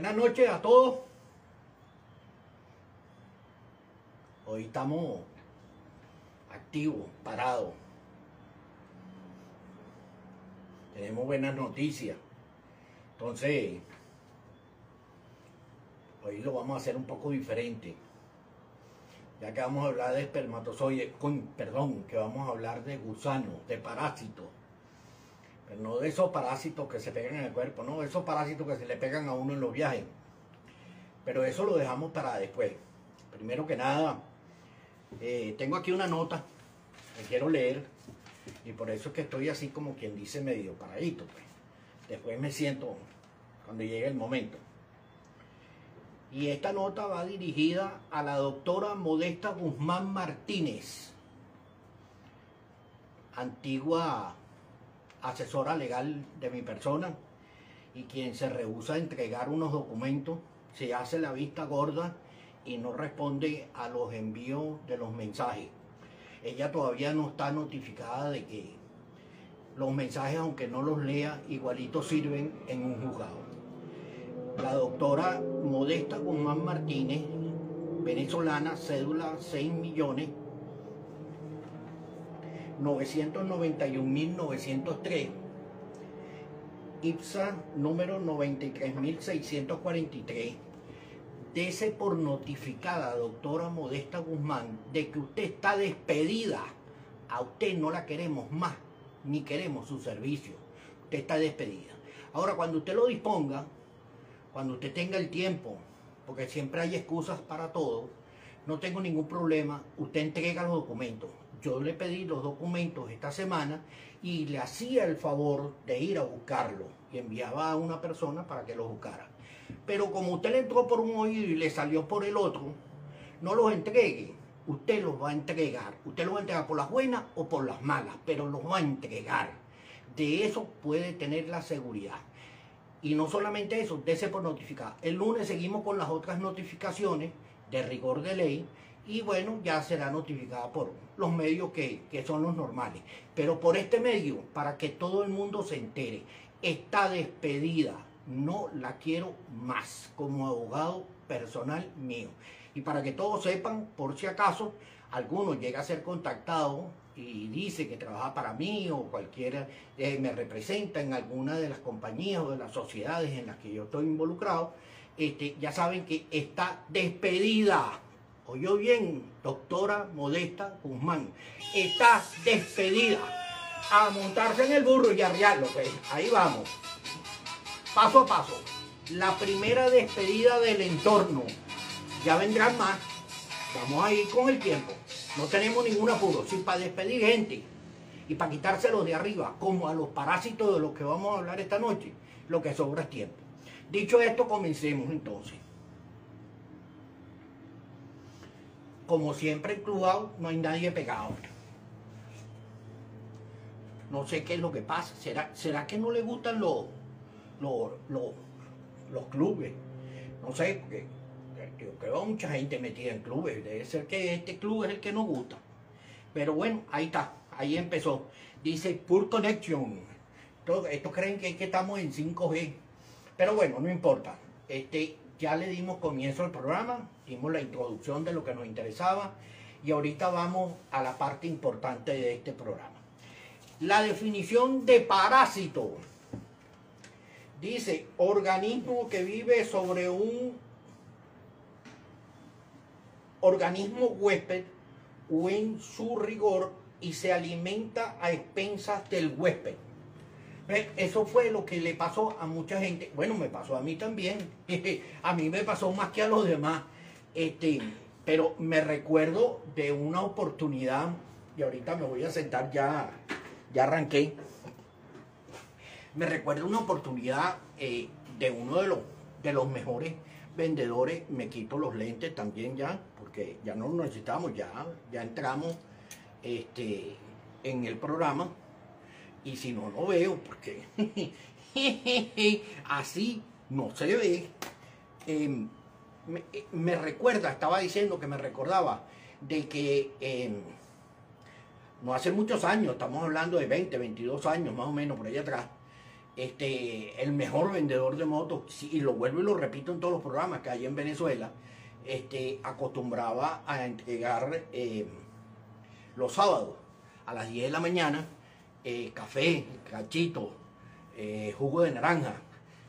Buenas noches a todos. Hoy estamos activos, parados. Tenemos buenas noticias. Entonces, hoy lo vamos a hacer un poco diferente. Ya que vamos a hablar de espermatozoides, perdón, que vamos a hablar de gusanos, de parásitos. No de esos parásitos que se pegan en el cuerpo, no, esos parásitos que se le pegan a uno en los viajes. Pero eso lo dejamos para después. Primero que nada, eh, tengo aquí una nota que quiero leer y por eso es que estoy así como quien dice medio paradito. Pues. Después me siento cuando llegue el momento. Y esta nota va dirigida a la doctora Modesta Guzmán Martínez, antigua asesora legal de mi persona y quien se rehúsa a entregar unos documentos, se hace la vista gorda y no responde a los envíos de los mensajes. Ella todavía no está notificada de que los mensajes, aunque no los lea, igualito sirven en un juzgado. La doctora Modesta Guzmán Martínez, venezolana, cédula 6 millones 991.903, IPSA número 93.643. Dese por notificada, doctora Modesta Guzmán, de que usted está despedida. A usted no la queremos más, ni queremos su servicio. Usted está despedida. Ahora, cuando usted lo disponga, cuando usted tenga el tiempo, porque siempre hay excusas para todo, no tengo ningún problema, usted entrega los documentos. Yo le pedí los documentos esta semana y le hacía el favor de ir a buscarlos y enviaba a una persona para que los buscara. Pero como usted le entró por un oído y le salió por el otro, no los entregue. Usted los va a entregar. Usted los va a entregar por las buenas o por las malas, pero los va a entregar. De eso puede tener la seguridad. Y no solamente eso, dése por notificar. El lunes seguimos con las otras notificaciones de rigor de ley y bueno, ya será notificada por los medios que, que, son los normales. Pero por este medio, para que todo el mundo se entere, está despedida, no la quiero más como abogado personal mío. Y para que todos sepan, por si acaso, alguno llega a ser contactado y dice que trabaja para mí o cualquiera eh, me representa en alguna de las compañías o de las sociedades en las que yo estoy involucrado, este, ya saben que está despedida. Oyó bien, doctora Modesta Guzmán. Está despedida. A montarse en el burro y arriarlo. Ahí vamos. Paso a paso. La primera despedida del entorno. Ya vendrán más. Vamos a ir con el tiempo. No tenemos ningún apuro. Si para despedir gente y para quitárselo de arriba, como a los parásitos de los que vamos a hablar esta noche, lo que sobra es tiempo. Dicho esto, comencemos entonces. Como siempre en Clubhouse no hay nadie pegado. No sé qué es lo que pasa. ¿Será, será que no le gustan los, los, los, los clubes? No sé, porque yo creo que mucha gente metida en clubes. Debe ser que este club es el que nos gusta. Pero bueno, ahí está. Ahí empezó. Dice Pure Connection. Estos creen que, que estamos en 5G. Pero bueno, no importa. Este, ya le dimos comienzo al programa, dimos la introducción de lo que nos interesaba y ahorita vamos a la parte importante de este programa. La definición de parásito. Dice, organismo que vive sobre un organismo huésped o en su rigor y se alimenta a expensas del huésped. Eso fue lo que le pasó a mucha gente. Bueno, me pasó a mí también. a mí me pasó más que a los demás. Este, pero me recuerdo de una oportunidad, y ahorita me voy a sentar ya, ya arranqué. Me recuerdo una oportunidad eh, de uno de los, de los mejores vendedores. Me quito los lentes también ya, porque ya no necesitamos, ya, ya entramos este, en el programa y si no lo veo, porque así no se ve. Eh, me, me, recuerda, estaba diciendo que me recordaba de que eh, no hace muchos años, estamos hablando de 20, 22 años más o menos por allá atrás, este, el mejor vendedor de motos, y lo vuelvo y lo repito en todos los programas que hay en Venezuela, este, acostumbraba a entregar eh, los sábados a las 10 de la mañana eh, café, cachito, eh, jugo de naranja.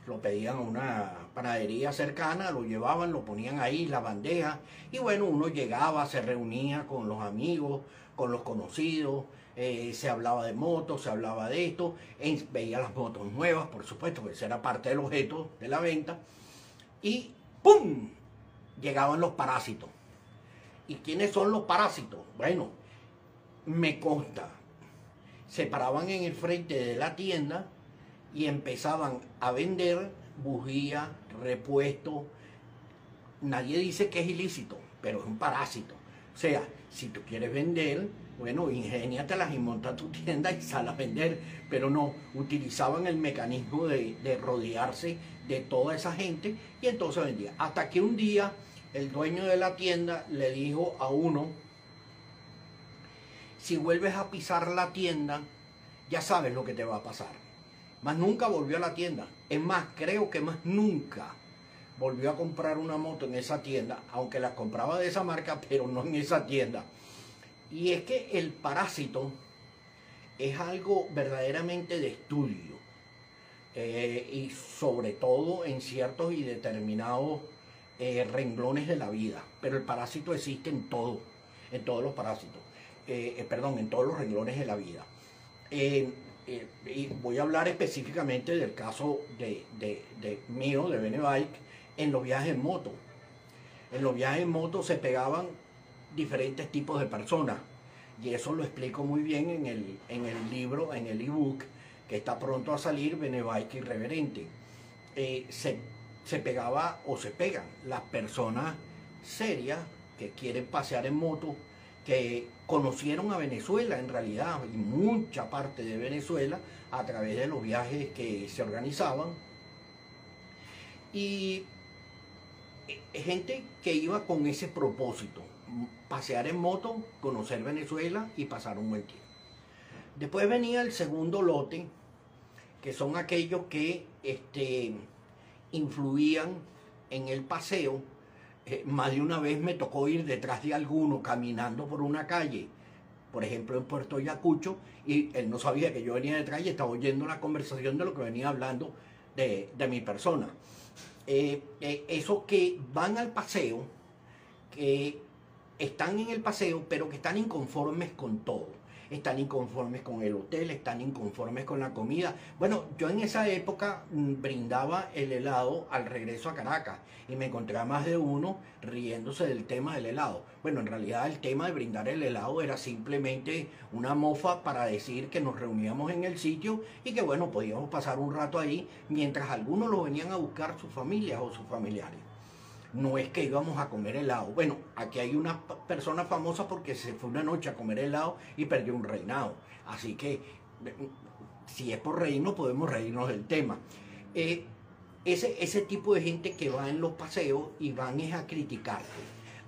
Lo pedían a una panadería cercana, lo llevaban, lo ponían ahí, la bandeja. Y bueno, uno llegaba, se reunía con los amigos, con los conocidos, eh, se hablaba de motos, se hablaba de esto, veía las motos nuevas, por supuesto, que ese era parte del objeto de la venta. Y ¡pum! Llegaban los parásitos. ¿Y quiénes son los parásitos? Bueno, me consta, se paraban en el frente de la tienda y empezaban a vender bujía, repuesto. Nadie dice que es ilícito, pero es un parásito. O sea, si tú quieres vender, bueno, ingéniatelas y monta tu tienda y sal a vender, pero no, utilizaban el mecanismo de, de rodearse de toda esa gente y entonces vendía. Hasta que un día el dueño de la tienda le dijo a uno, si vuelves a pisar la tienda, ya sabes lo que te va a pasar. Más nunca volvió a la tienda. Es más, creo que más nunca volvió a comprar una moto en esa tienda, aunque la compraba de esa marca, pero no en esa tienda. Y es que el parásito es algo verdaderamente de estudio. Eh, y sobre todo en ciertos y determinados eh, renglones de la vida. Pero el parásito existe en todo, en todos los parásitos. Eh, eh, perdón, en todos los renglones de la vida. Eh, y voy a hablar específicamente del caso de, mío, de Benebike, en los viajes en moto. En los viajes en moto se pegaban diferentes tipos de personas. Y eso lo explico muy bien en el, en el libro, en el ebook, que está pronto a salir, Benebike Irreverente. se, se pegaba o se pegan las personas serias que quieren pasear en moto que conocieron a Venezuela en realidad y mucha parte de Venezuela a través de los viajes que se organizaban y eh, gente que iba con ese propósito, pasear en moto, conocer Venezuela y pasar un buen tiempo. Después venía el segundo lote, que son aquellos que este, influían en el paseo eh, más de una vez me tocó ir detrás de alguno caminando por una calle, por ejemplo en Puerto Yacucho, y él no sabía que yo venía detrás y estaba oyendo la conversación de lo que venía hablando de, mi persona. Eh, eh, esos que van al paseo, que están en el paseo, pero que están inconformes con todo están inconformes con el hotel, están inconformes con la comida. Bueno, yo en esa época mm, brindaba el helado al regreso a Caracas y me encontré a más de uno riéndose del tema del helado. Bueno, en realidad el tema de brindar el helado era simplemente una mofa para decir que nos reuníamos en el sitio y que bueno, podíamos pasar un rato ahí mientras algunos lo venían a buscar sus familias o sus familiares no es que íbamos a comer helado. Bueno, aquí hay una persona famosa porque se fue una noche a comer helado y perdió un reinado. Así que, si es por reírnos, podemos reírnos del tema. Eh, ese, ese tipo de gente que va en los paseos y van es a criticarte,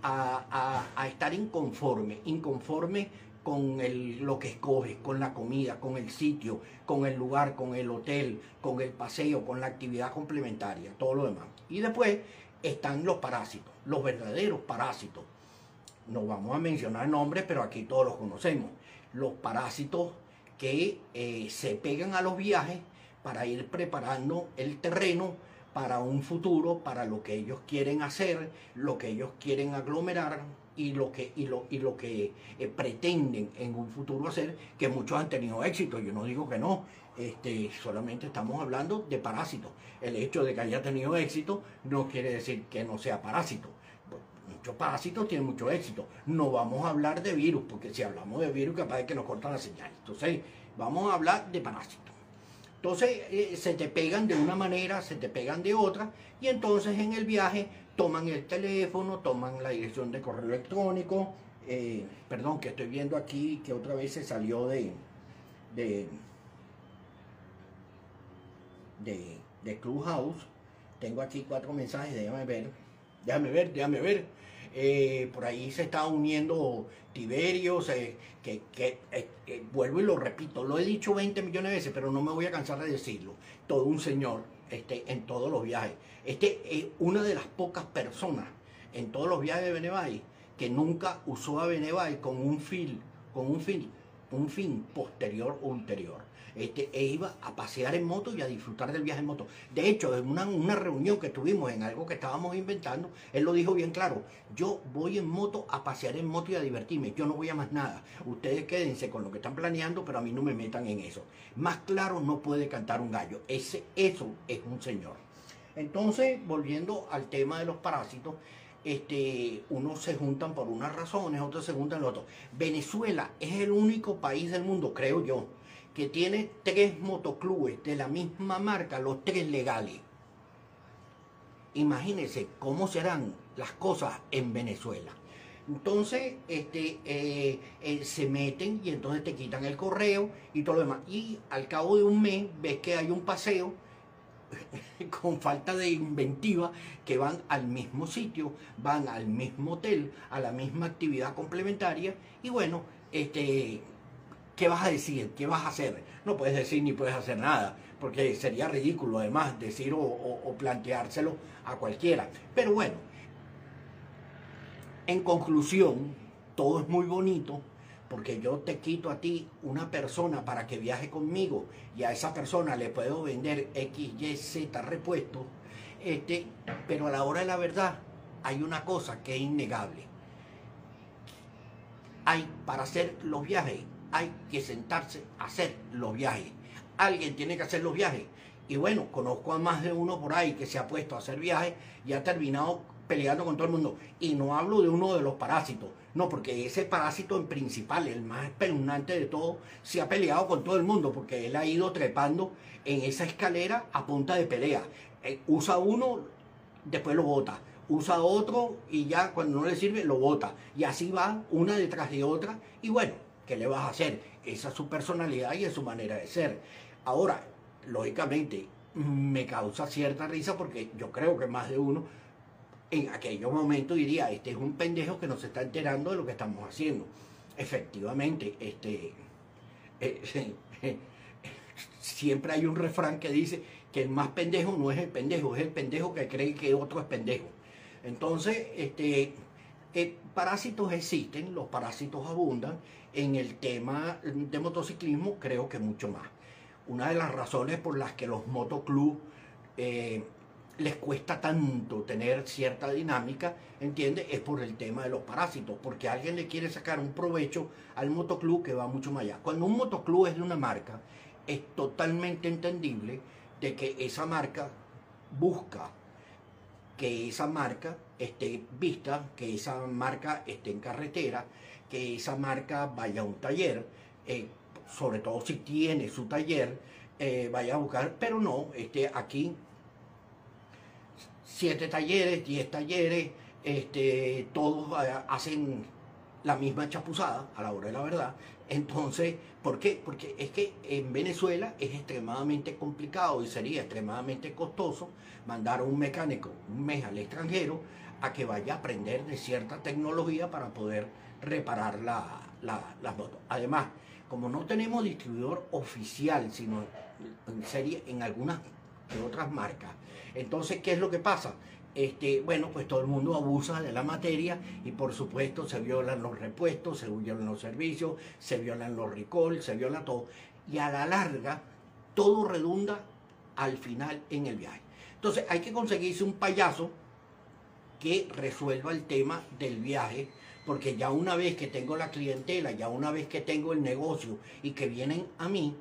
a, a, estar inconforme, inconforme con el, lo que escoges, con la comida, con el sitio, con el lugar, con el hotel, con el paseo, con la actividad complementaria, todo lo demás. Y después están los parásitos, los verdaderos parásitos. No vamos a mencionar nombres, pero aquí todos los conocemos. Los parásitos que eh, se pegan a los viajes para ir preparando el terreno para un futuro, para lo que ellos quieren hacer, lo que ellos quieren aglomerar y lo que, y lo, y lo que eh, pretenden en un futuro hacer, que muchos han tenido éxito. Yo no digo que no, este, solamente estamos hablando de parásitos. El hecho de que haya tenido éxito no quiere decir que no sea parásito. Muchos parásitos tienen mucho éxito. No vamos a hablar de virus, porque si hablamos de virus, capaz de que nos cortan la señal. Entonces, vamos a hablar de parásitos. Entonces, eh, se te pegan de una manera, se te pegan de otra, y entonces en el viaje toman el teléfono, toman la dirección de correo electrónico. Eh, perdón, que estoy viendo aquí que otra vez se salió de, de de, Clubhouse. Tengo aquí cuatro mensajes, déjame ver. Déjame ver, déjame ver. eh, por ahí se está uniendo Tiberio, que, que eh, eh, vuelvo y lo repito, lo he dicho 20 millones de veces, pero no me voy a cansar de decirlo. Todo un señor en todos los viajes. Este es una de las pocas personas en todos los viajes de Benevay que nunca usó a Benevay con un fin, con un fin, un fin posterior o ulterior este, e iba a pasear en moto y a disfrutar del viaje en moto. De hecho, en una, una, reunión que tuvimos en algo que estábamos inventando, él lo dijo bien claro, yo voy en moto a pasear en moto y a divertirme, yo no voy a más nada. Ustedes quédense con lo que están planeando, pero a mí no me metan en eso. Más claro no puede cantar un gallo, Ese, eso es un señor. Entonces, volviendo al tema de los parásitos, este, unos se juntan por unas razones, otros se juntan por otros. Venezuela es el único país del mundo, creo yo, que tiene tres motoclubes de la misma marca, los tres legales. Imagínense cómo serán las cosas en Venezuela. Entonces, este, eh, eh, se meten y entonces te quitan el correo y todo lo demás. Y al cabo de un mes ves que hay un paseo con falta de inventiva que van al mismo sitio, van al mismo hotel, a la misma actividad complementaria y bueno, este, ¿qué vas a decir? ¿Qué vas a hacer? No puedes decir ni puedes hacer nada, porque sería ridículo además decir o, planteárselo a cualquiera. Pero bueno, en conclusión, todo es muy bonito, porque yo te quito a ti una persona para que viaje conmigo y a esa persona le puedo vender X, Y, Z repuesto, este, pero a la hora de la verdad hay una cosa que es innegable. Hay para hacer los viajes hay que sentarse a hacer los viajes. Alguien tiene que hacer los viajes. Y bueno, conozco a más de uno por ahí que se ha puesto a hacer viajes y ha terminado peleando con todo el mundo. Y no hablo de uno de los parásitos, no, porque ese parásito en principal, el más espeluznante de todo, se ha peleado con todo el mundo, porque él ha ido trepando en esa escalera a punta de pelea. Eh, usa uno, después lo bota. Usa otro y ya cuando no le sirve lo bota. Y así va una detrás de otra. Y bueno, ¿Qué le vas a hacer? Esa es su personalidad y es su manera de ser. Ahora, lógicamente, me causa cierta risa porque yo creo que más de uno en aquellos momentos diría, este es un pendejo que no se está enterando de lo que estamos haciendo. Efectivamente, este, eh, siempre hay un refrán que dice que el más pendejo no es el pendejo, es el pendejo que cree que otro es pendejo. Entonces, este, eh, parásitos existen, los parásitos abundan. En el tema de motociclismo creo que mucho más. Una de las razones por las que los motoclubs eh, les cuesta tanto tener cierta dinámica, ¿entiende? Es por el tema de los parásitos, porque alguien le quiere sacar un provecho al motoclub que va mucho más allá. Cuando un motoclub es de una marca, es totalmente entendible de que esa marca busca que esa marca esté vista, que esa marca esté en carretera, que esa marca vaya a un taller, eh, sobre todo si tiene su taller, eh, vaya a buscar, pero no, este, aquí siete talleres, diez talleres, este, todos eh, hacen la misma chapuzada a la hora de la verdad. Entonces, ¿por qué? Porque es que en Venezuela es extremadamente complicado y sería extremadamente costoso mandar a un mecánico un mes al extranjero a que vaya a aprender de cierta tecnología para poder reparar la, las motos. Además, como no tenemos distribuidor oficial, sino en serie en algunas de otras marcas, entonces, ¿qué es lo que pasa? Este, bueno, pues todo el mundo abusa de la materia y por supuesto se violan los repuestos, se violan los servicios, se violan los recall, se viola todo. Y a la larga, todo redunda al final en el viaje. Entonces hay que conseguirse un payaso que resuelva el tema del viaje, porque ya una vez que tengo la clientela, ya una vez que tengo el negocio y que vienen a mí,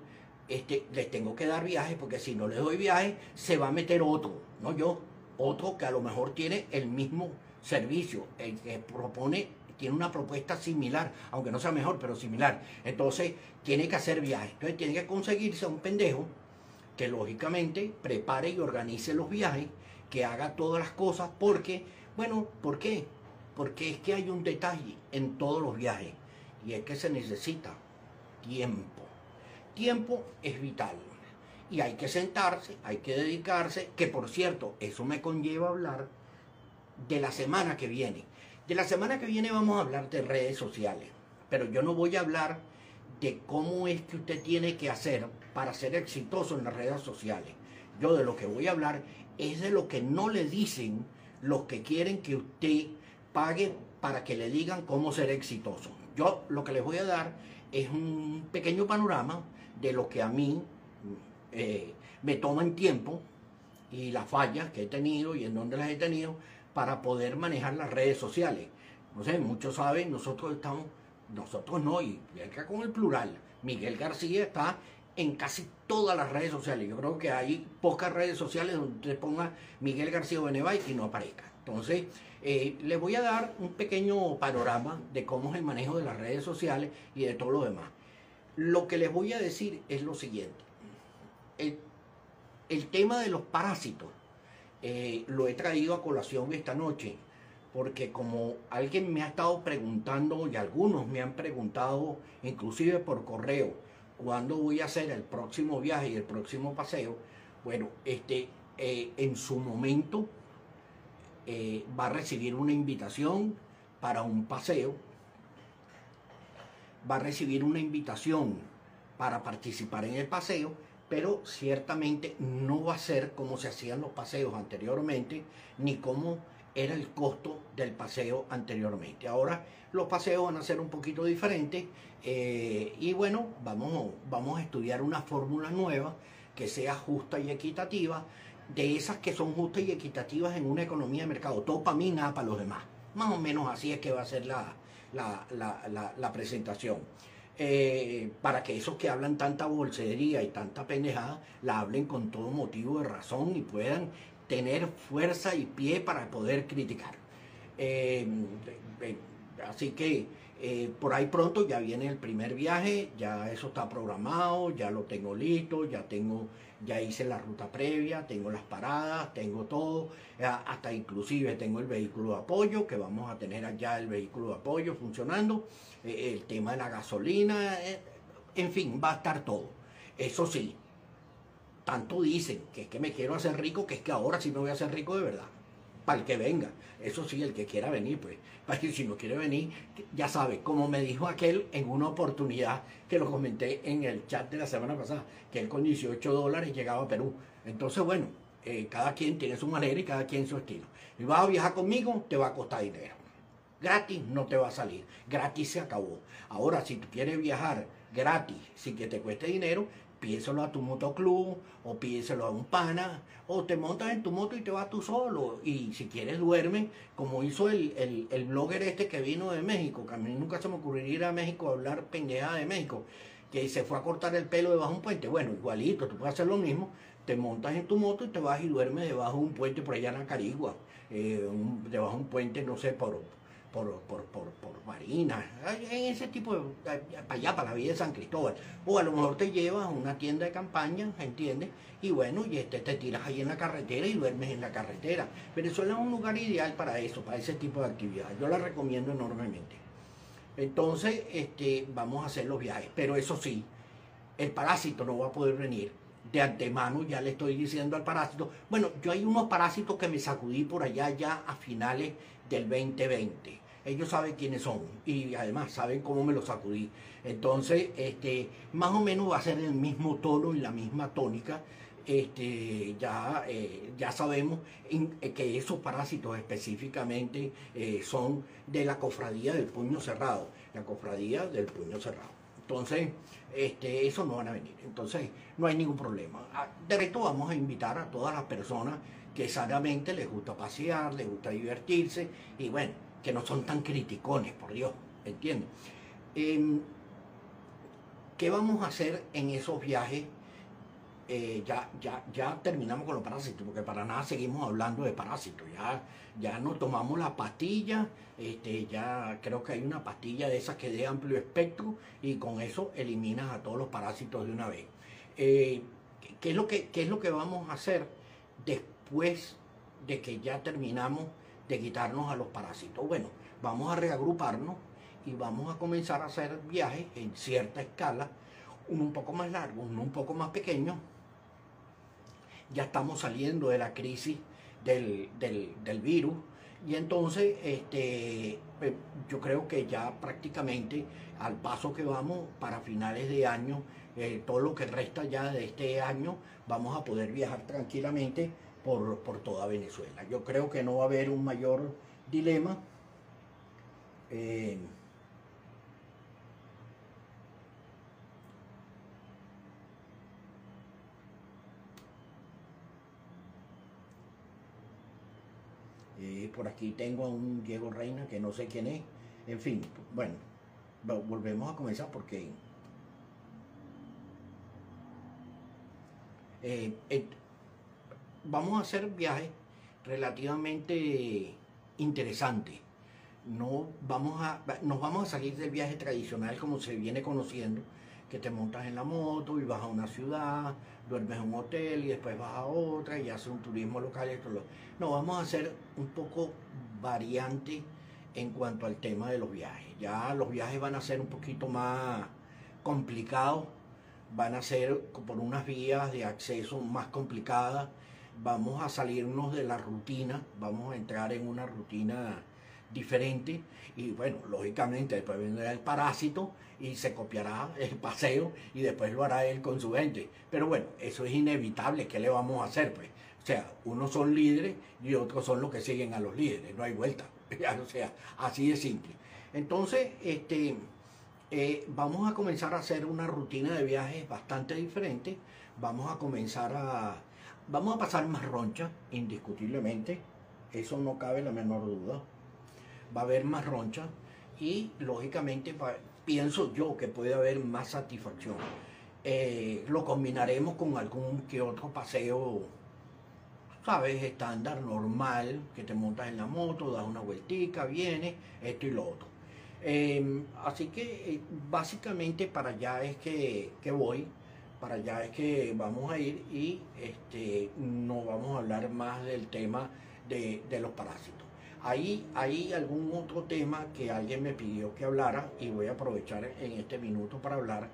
este, les tengo que dar viaje, porque si no les doy viaje, se va a meter otro, no yo otro que a lo mejor tiene el mismo servicio, el que propone, tiene una propuesta similar, aunque no sea mejor, pero similar. Entonces tiene que hacer viajes. Entonces tiene que conseguirse a un pendejo que lógicamente prepare y organice los viajes, que haga todas las cosas, porque, bueno, ¿por qué? Porque es que hay un detalle en todos los viajes, y es que se necesita tiempo. Tiempo es vital y hay que sentarse, hay que dedicarse, que por cierto, eso me conlleva hablar de la semana que viene. De la semana que viene vamos a hablar de redes sociales, pero yo no voy a hablar de cómo es que usted tiene que hacer para ser exitoso en las redes sociales. Yo de lo que voy a hablar es de lo que no le dicen los que quieren que usted pague para que le digan cómo ser exitoso. Yo lo que les voy a dar es un pequeño panorama de lo que a mí eh, me toma en tiempo y las fallas que he tenido y en dónde las he tenido para poder manejar las redes sociales. No sé, muchos saben, nosotros estamos, nosotros no, y acá con el plural, Miguel García está en casi todas las redes sociales. Yo creo que hay pocas redes sociales donde ponga Miguel García Benevay y no aparezca. Entonces, eh, les voy a dar un pequeño panorama de cómo es el manejo de las redes sociales y de todo lo demás. Lo que les voy a decir es lo siguiente. El, el tema de los parásitos eh, lo he traído a colación esta noche, porque como alguien me ha estado preguntando y algunos me han preguntado, inclusive por correo, cuándo voy a hacer el próximo viaje y el próximo paseo, bueno, este, eh, en su momento eh, va a recibir una invitación para un paseo, va a recibir una invitación para participar en el paseo pero ciertamente no va a ser como se hacían los paseos anteriormente, ni como era el costo del paseo anteriormente. Ahora los paseos van a ser un poquito diferentes eh, y bueno, vamos, vamos a estudiar una fórmula nueva que sea justa y equitativa, de esas que son justas y equitativas en una economía de mercado, todo para mí, nada para los demás. Más o menos así es que va a ser la, la presentación. Eh, para que esos que hablan tanta bolsería y tanta pendejada la hablen con todo motivo de razón y puedan tener fuerza y pie para poder criticar. Eh, así que eh, por ahí pronto ya viene el primer viaje, ya eso está programado, ya lo tengo listo, ya tengo, ya hice la ruta previa, tengo las paradas, tengo todo, hasta inclusive tengo el vehículo de apoyo, que vamos a tener allá el vehículo de apoyo funcionando, eh, el tema de la gasolina, eh, en fin, va a estar todo. Eso sí, tanto dicen que es que me quiero hacer rico, que es que ahora sí me voy a hacer rico de verdad para el que venga. Eso sí, el que quiera venir, pues. Para que si no quiere venir, ya sabe, como me dijo aquel en una oportunidad que lo comenté en el chat de la semana pasada, que él con 18 dólares llegaba a Perú. Entonces, bueno, eh, cada quien tiene su manera y cada quien su estilo. Y vas a viajar conmigo, te va a costar dinero. Gratis no te va a salir. Gratis se acabó. Ahora, si tú quieres viajar gratis sin que te cueste dinero, pídeselo a tu motoclub o pídeselo a un pana o te montas en tu moto y te vas tú solo. Y si quieres duerme como hizo el, el, blogger este que vino de México que a mí nunca se me ocurriría ir a México a hablar pendeja de México que se fue a cortar el pelo debajo de un puente. Bueno igualito tú puedes hacer lo mismo te montas en tu moto y te vas y duermes debajo de un puente por allá en Acarigua eh, debajo de un puente no sé por por, por, por, por Marina, en ese tipo de, para allá, para la vida de San Cristóbal. O a lo mejor te llevas a una tienda de campaña, ¿entiendes? Y bueno, y este, te tiras ahí en la carretera y duermes en la carretera. Venezuela es un lugar ideal para eso, para ese tipo de actividad. Yo la recomiendo enormemente. Entonces, este, vamos a hacer los viajes. Pero eso sí, el parásito no va a poder venir. De antemano ya le estoy diciendo al parásito. Bueno, yo hay unos parásitos que me sacudí por allá ya a finales del 2020 ellos saben quiénes son y además saben cómo me los sacudí. Entonces, este, más o menos va a ser el mismo tono y la misma tónica. Este, ya, eh, ya sabemos eh, que esos parásitos específicamente eh, son de la cofradía del puño cerrado, la cofradía del puño cerrado. Entonces, este, eso no van a venir. Entonces, no hay ningún problema. Ah, de resto, vamos a invitar a todas las personas que sanamente les gusta pasear, les gusta divertirse y bueno, que no son tan criticones, por Dios, ¿entiendes? Em, ¿Qué vamos a hacer en esos viajes? Eh, ya, ya, ya terminamos con los parásitos, porque para nada seguimos hablando de parásitos. Ya, ya nos tomamos la pastilla, este, ya creo que hay una pastilla de esas que de amplio espectro y con eso eliminas a todos los parásitos de una vez. Eh, ¿qué, es lo que, ¿Qué es lo que vamos a hacer después de que ya terminamos de quitarnos a los parásitos. Bueno, vamos a reagruparnos y vamos a comenzar a hacer viajes en cierta escala, uno un poco más largo, uno un poco más pequeño. Ya estamos saliendo de la crisis del, virus Y entonces, este, pues, yo creo que ya prácticamente al paso que vamos para finales de año, eh, todo lo que resta ya de este año, vamos a poder viajar tranquilamente por, por toda Venezuela. Yo creo que no va a haber un mayor dilema. Eh, Eh, por aquí tengo a un Diego Reina que no sé quién es. En fin, bueno, volvemos a comenzar porque eh, vamos a hacer viajes relativamente interesantes. No vamos a, nos vamos a salir del viaje tradicional como se viene conociendo, que te montas en la moto y vas a una ciudad, duermes en un hotel y después vas a otra y haces un turismo local. Y esto lo... No, vamos a hacer un poco variante en cuanto al tema de los viajes. Ya los viajes van a ser un poquito más complicados, van a ser por unas vías de acceso más complicadas. Vamos a salirnos de la rutina, vamos a entrar en una rutina diferente y bueno, lógicamente después vendrá el parásito y se copiará el paseo y después lo hará él con su gente. Pero bueno, eso es inevitable, ¿qué le vamos a hacer? Pues? O sea, unos son líderes y otros son los que siguen a los líderes, no hay vuelta. o sea, así de simple. Entonces, este, eh, vamos a comenzar a hacer una rutina de viajes bastante diferente. Vamos a comenzar a... Vamos a pasar más roncha, indiscutiblemente. Eso no cabe la menor duda va a haber más roncha y lógicamente pienso yo que puede haber más satisfacción. Eh, lo combinaremos con algún que otro paseo, sabes, estándar, normal, que te montas en la moto, das una vueltica, vienes, esto y lo otro. Em, así que eh, básicamente para allá es que, voy, para allá es que vamos a ir y este, no vamos a hablar más del tema de los parásitos. Ahí hay algún otro tema que alguien me pidió que hablara y voy a aprovechar en este minuto para hablar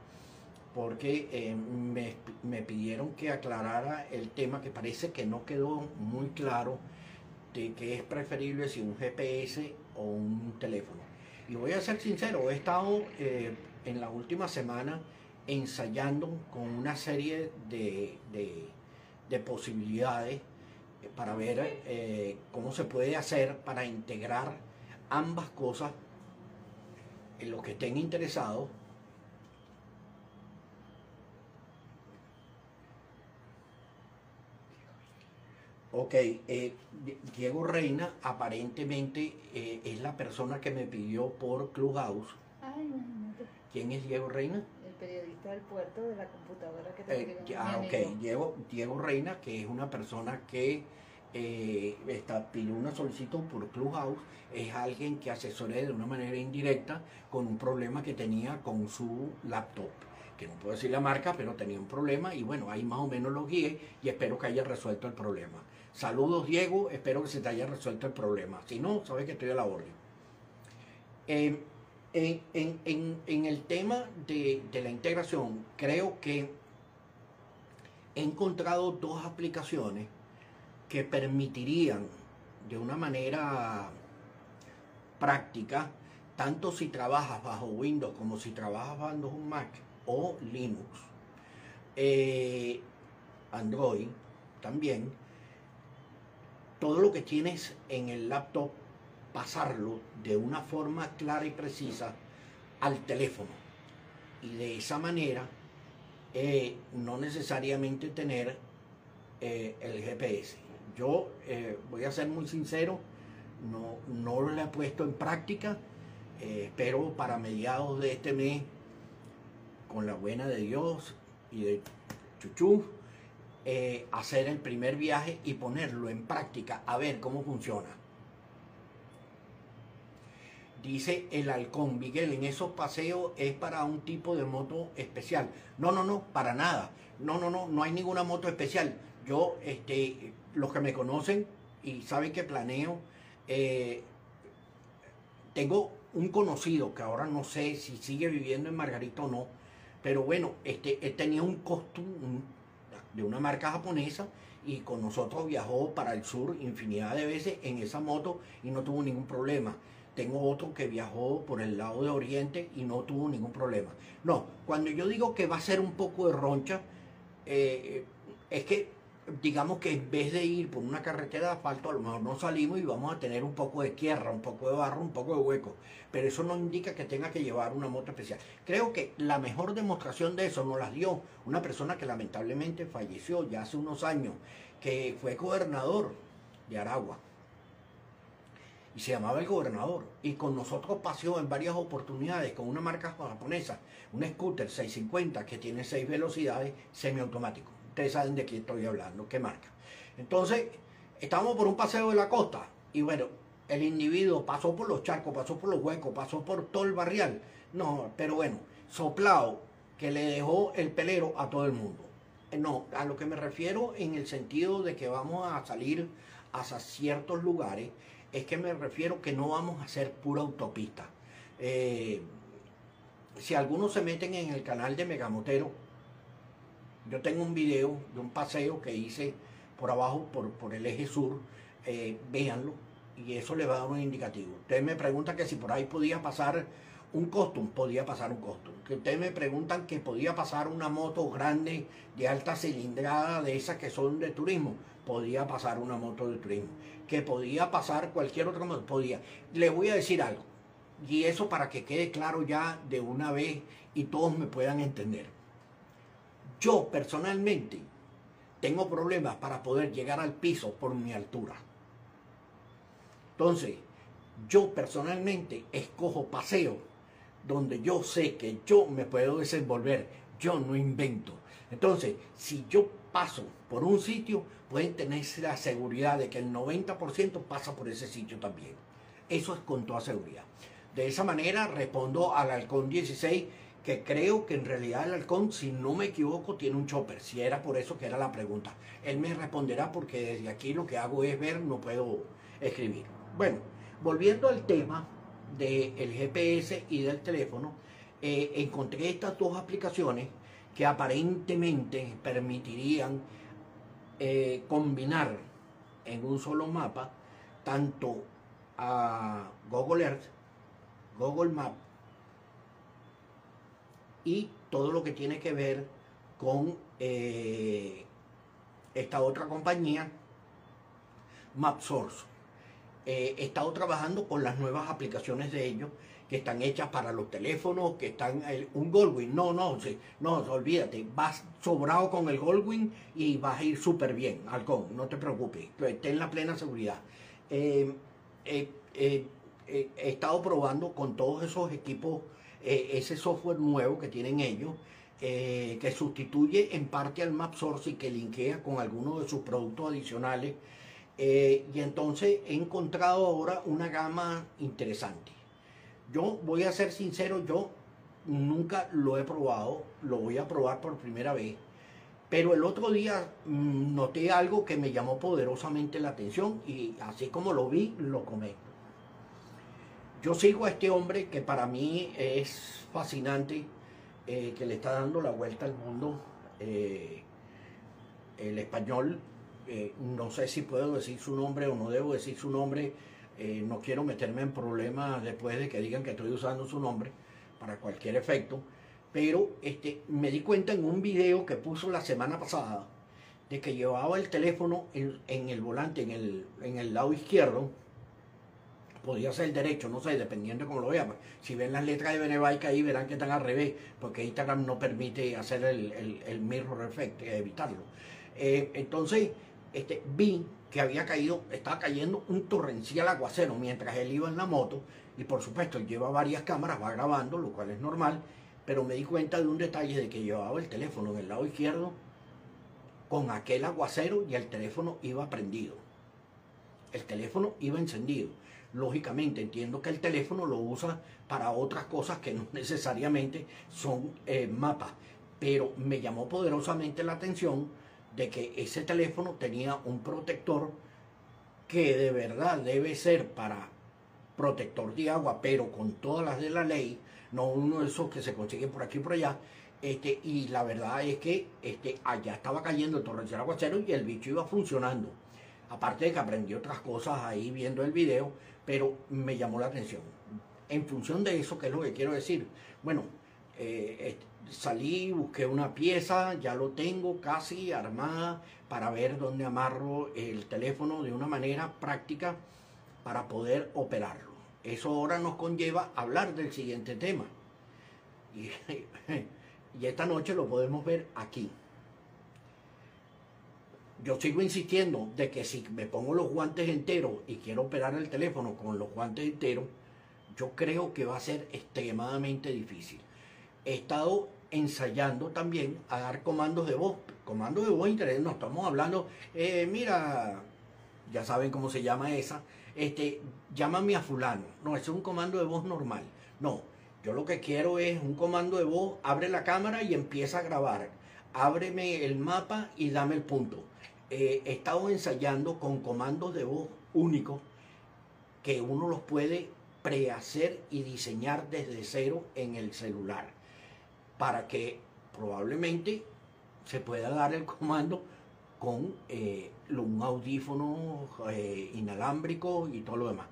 porque eh, me, pidieron que aclarara el tema que parece que no quedó muy claro de que es preferible si un GPS o un teléfono. Y voy a ser sincero, he estado eh, en la última semana ensayando con una serie de, de posibilidades para ver eh, cómo se puede hacer para integrar ambas cosas en los que estén interesados. Ok, eh, Diego Reina aparentemente eh, es la persona que me pidió por Clubhouse. ¿Quién es Diego Reina? Periodista del puerto de la computadora que te Ah, ok, Diego, Diego Reina, que es una persona que eh, está, pidió una solicitud por Clubhouse, es alguien que asesoré de una manera indirecta con un problema que tenía con su laptop, que no puedo decir la marca, pero tenía un problema y bueno, ahí más o menos lo guié y espero que haya resuelto el problema. Saludos Diego, espero que se te haya resuelto el problema. Si no, sabes que estoy a la orden. Eh, en, el tema de, la integración, creo que he encontrado dos aplicaciones que permitirían de una manera práctica, tanto si trabajas bajo Windows como si trabajas bajo un Mac o Linux, eh, Android también, todo lo que tienes en el laptop, pasarlo de una forma clara y precisa al teléfono. Y de esa manera, eh, no necesariamente tener eh, el GPS. Yo eh, voy a ser muy sincero, no, no lo he puesto en práctica, eh, pero para mediados de este mes, con la buena de Dios y de Chuchu, hacer el primer viaje y ponerlo en práctica, a ver cómo funciona. Dice el halcón, Miguel, en esos paseos es para un tipo de moto especial. No, no, no, para nada. No, no, no, no hay ninguna moto especial. Yo, este, los que me conocen y saben que planeo, eh, tengo un conocido que ahora no sé si sigue viviendo en Margarita o no, pero bueno, este, tenía un costo de una marca japonesa y con nosotros viajó para el sur infinidad de veces en esa moto y no tuvo ningún problema. Tengo otro que viajó por el lado de Oriente y no tuvo ningún problema. No, cuando yo digo que va a ser un poco de roncha, eh, es que digamos que en vez de ir por una carretera de asfalto, a lo mejor no salimos y vamos a tener un poco de tierra, un poco de barro, un poco de hueco. Pero eso no indica que tenga que llevar una moto especial. Creo que la mejor demostración de eso nos la dio una persona que lamentablemente falleció ya hace unos años, que fue gobernador de Aragua. Y se llamaba el gobernador. Y con nosotros paseó en varias oportunidades con una marca japonesa, un scooter 650 que tiene 6 velocidades semiautomático Ustedes saben de quién estoy hablando, qué marca. Entonces, estábamos por un paseo de la costa y bueno, el individuo pasó por los charcos, pasó por los huecos, pasó por todo el barrial. No, pero bueno, soplado que le dejó el pelero a todo el mundo. Eh, no, a lo que me refiero en el sentido de que vamos a salir hacia ciertos lugares, es que me refiero que no vamos a hacer pura autopista. Eh, si algunos se meten en el canal de Megamotero, yo tengo un video de un paseo que hice por abajo, por, el eje sur, eh, véanlo, y eso le va a dar un indicativo. Ustedes me preguntan que si por ahí podía pasar un costum, podía pasar un costum. Que ustedes me preguntan que podía pasar una moto grande de alta cilindrada, de esas que son de turismo, podía pasar una moto de turismo. Que podía pasar cualquier otra moto, podía. Les voy a decir algo, y eso para que quede claro ya de una vez y todos me puedan entender. Yo personalmente tengo problemas para poder llegar al piso por mi altura. Entonces, yo personalmente escojo paseo donde yo sé que yo me puedo desenvolver, yo no invento. Entonces, si yo paso por un sitio, pueden tener la seguridad de que el 90% pasa por ese sitio también. Eso es con toda seguridad. De esa manera respondo al halcón 16 que creo que en realidad el halcón, si no me equivoco, tiene un chopper, si era por eso que era la pregunta. Él me responderá porque desde aquí lo que hago es ver, no puedo escribir. Bueno, volviendo al tema del GPS y del teléfono, eh, encontré estas dos aplicaciones que aparentemente permitirían eh, combinar en un solo mapa tanto a Google Earth, Google Maps, y todo lo que tiene que ver con eh, esta otra compañía, MapSource. Eh, he estado trabajando con las nuevas aplicaciones de ellos que están hechas para los teléfonos, que están un Goldwing. No, no, no, olvídate, vas sobrado con el Goldwing y vas a ir súper bien, Halcón, no te preocupes, ten la plena seguridad. Eh, he estado probando con todos esos equipos eh, ese software nuevo que tienen ellos, eh, que sustituye en parte al Map Source y que linkea con algunos de sus productos adicionales. Eh, y entonces he encontrado ahora una gama interesante. Yo voy a ser sincero, yo nunca lo he probado, lo voy a probar por primera vez. Pero el otro día mm, noté algo que me llamó poderosamente la atención y así como lo vi, lo comento. Yo sigo a este hombre que para mí es fascinante, eh, que le está dando la vuelta al mundo. Eh, el español, eh, no sé si puedo decir su nombre o no debo decir su nombre, no quiero meterme en problemas después de que digan que estoy usando su nombre para cualquier efecto, pero este, me di cuenta en un video que puso la semana pasada de que llevaba el teléfono en, el volante, en el, en el lado izquierdo, podría ser derecho, no sé, dependiendo de cómo lo vean. Si ven las letras de Benebike ahí verán que están al revés, porque Instagram no permite hacer el, el, mirror effect, evitarlo. Eh, entonces, este, vi que había caído, estaba cayendo un torrencial aguacero mientras él iba en la moto, y por supuesto lleva varias cámaras, va grabando, lo cual es normal, pero me di cuenta de un detalle de que llevaba el teléfono en el lado izquierdo con aquel aguacero y el teléfono iba prendido. El teléfono iba encendido. Lógicamente entiendo que el teléfono lo usa para otras cosas que no necesariamente son eh, mapas, pero me llamó poderosamente la atención de que ese teléfono tenía un protector que de verdad debe ser para protector de agua, pero con todas las de la ley, no uno de esos que se consiguen por aquí y por allá, Este, y la verdad es que este, allá estaba cayendo el torrencial aguacero y el bicho iba funcionando. Aparte de que aprendí otras cosas ahí viendo el video, pero me llamó la atención. En función de eso, ¿qué es lo que quiero decir? Bueno, eh, salí, busqué una pieza, ya lo tengo casi armada para ver dónde amarro el teléfono de una manera práctica para poder operarlo. Eso ahora nos conlleva hablar del siguiente tema. Y, y esta noche lo podemos ver aquí. Yo sigo insistiendo de que si me pongo los guantes enteros y quiero operar el teléfono con los guantes enteros, yo creo que va a ser extremadamente difícil. He estado ensayando también a dar comandos de voz. Comandos de voz interés, no estamos hablando, eh, mira, ya saben cómo se llama esa, este, llámame a fulano. No, es un comando de voz normal. No, yo lo que quiero es un comando de voz, abre la cámara y empieza a grabar. Ábreme el mapa y dame el punto. Eh, he estado ensayando con comandos de voz únicos que uno los puede prehacer y diseñar desde cero en el celular para que probablemente se pueda dar el comando con eh, un audífono eh, inalámbrico y todo lo demás.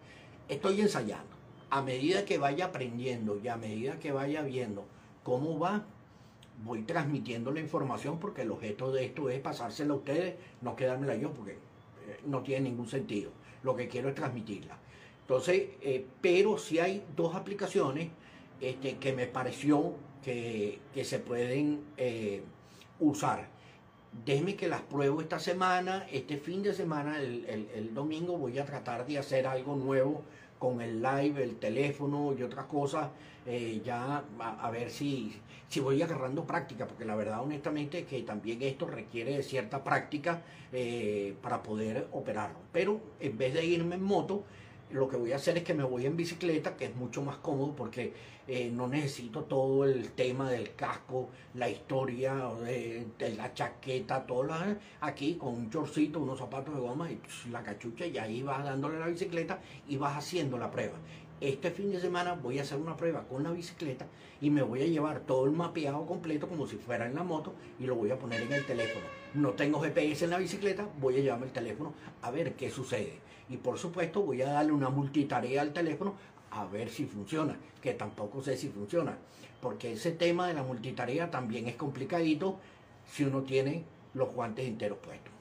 Estoy ensayando. A medida que vaya aprendiendo y a medida que vaya viendo cómo va, voy transmitiendo la información porque el objeto de esto es pasársela a ustedes, no quedármela yo porque eh, no tiene ningún sentido. Lo que quiero es transmitirla. Entonces, pero si hay dos aplicaciones este, que me pareció que, se pueden eh, usar. Déjeme que las pruebo esta semana, este fin de semana, el, domingo voy a tratar de hacer algo nuevo con el live, el teléfono y otras cosas, eh, ya a, ver si, si voy agarrando práctica, porque la verdad honestamente que también esto requiere de cierta práctica eh, para poder operarlo. Pero en vez de irme en moto, lo que voy a hacer es que me voy en bicicleta, que es mucho más cómodo porque eh, no necesito todo el tema del casco, la historia, de, la chaqueta, todo lo, aquí con un chorcito, unos zapatos de goma y la cachucha y ahí vas dándole la bicicleta y vas haciendo la prueba. Este fin de semana voy a hacer una prueba con la bicicleta y me voy a llevar todo el mapeado completo como si fuera en la moto y lo voy a poner en el teléfono. No tengo GPS en la bicicleta, voy a llevarme el teléfono a ver qué sucede y por supuesto voy a darle una multitarea al teléfono a ver si funciona, que tampoco sé si funciona, porque ese tema de la multitarea también es complicadito si uno tiene los guantes enteros puestos.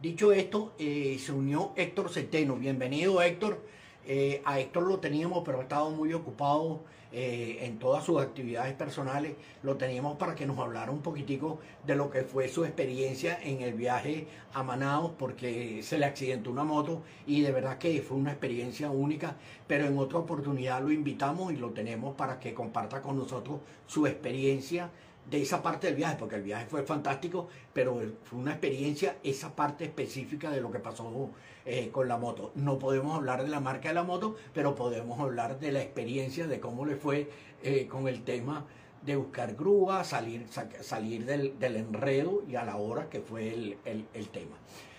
Dicho esto, eh, se unió Héctor Centeno. Bienvenido Héctor. Eh, a Héctor lo teníamos, pero ha estado muy ocupado eh, en todas sus actividades personales. Lo teníamos para que nos hablara un poquitico de lo que fue su experiencia en el viaje a Manaus, porque se le accidentó una moto y de verdad que fue una experiencia única. Pero en otra oportunidad lo invitamos y lo tenemos para que comparta con nosotros su experiencia de esa parte del viaje, porque el viaje fue fantástico, pero fue una experiencia, esa parte específica de lo que pasó eh, con la moto. No podemos hablar de la marca de la moto, pero podemos hablar de la experiencia, de cómo le fue eh, con el tema de buscar grúa, salir, salir del, enredo y a la hora que fue el, tema.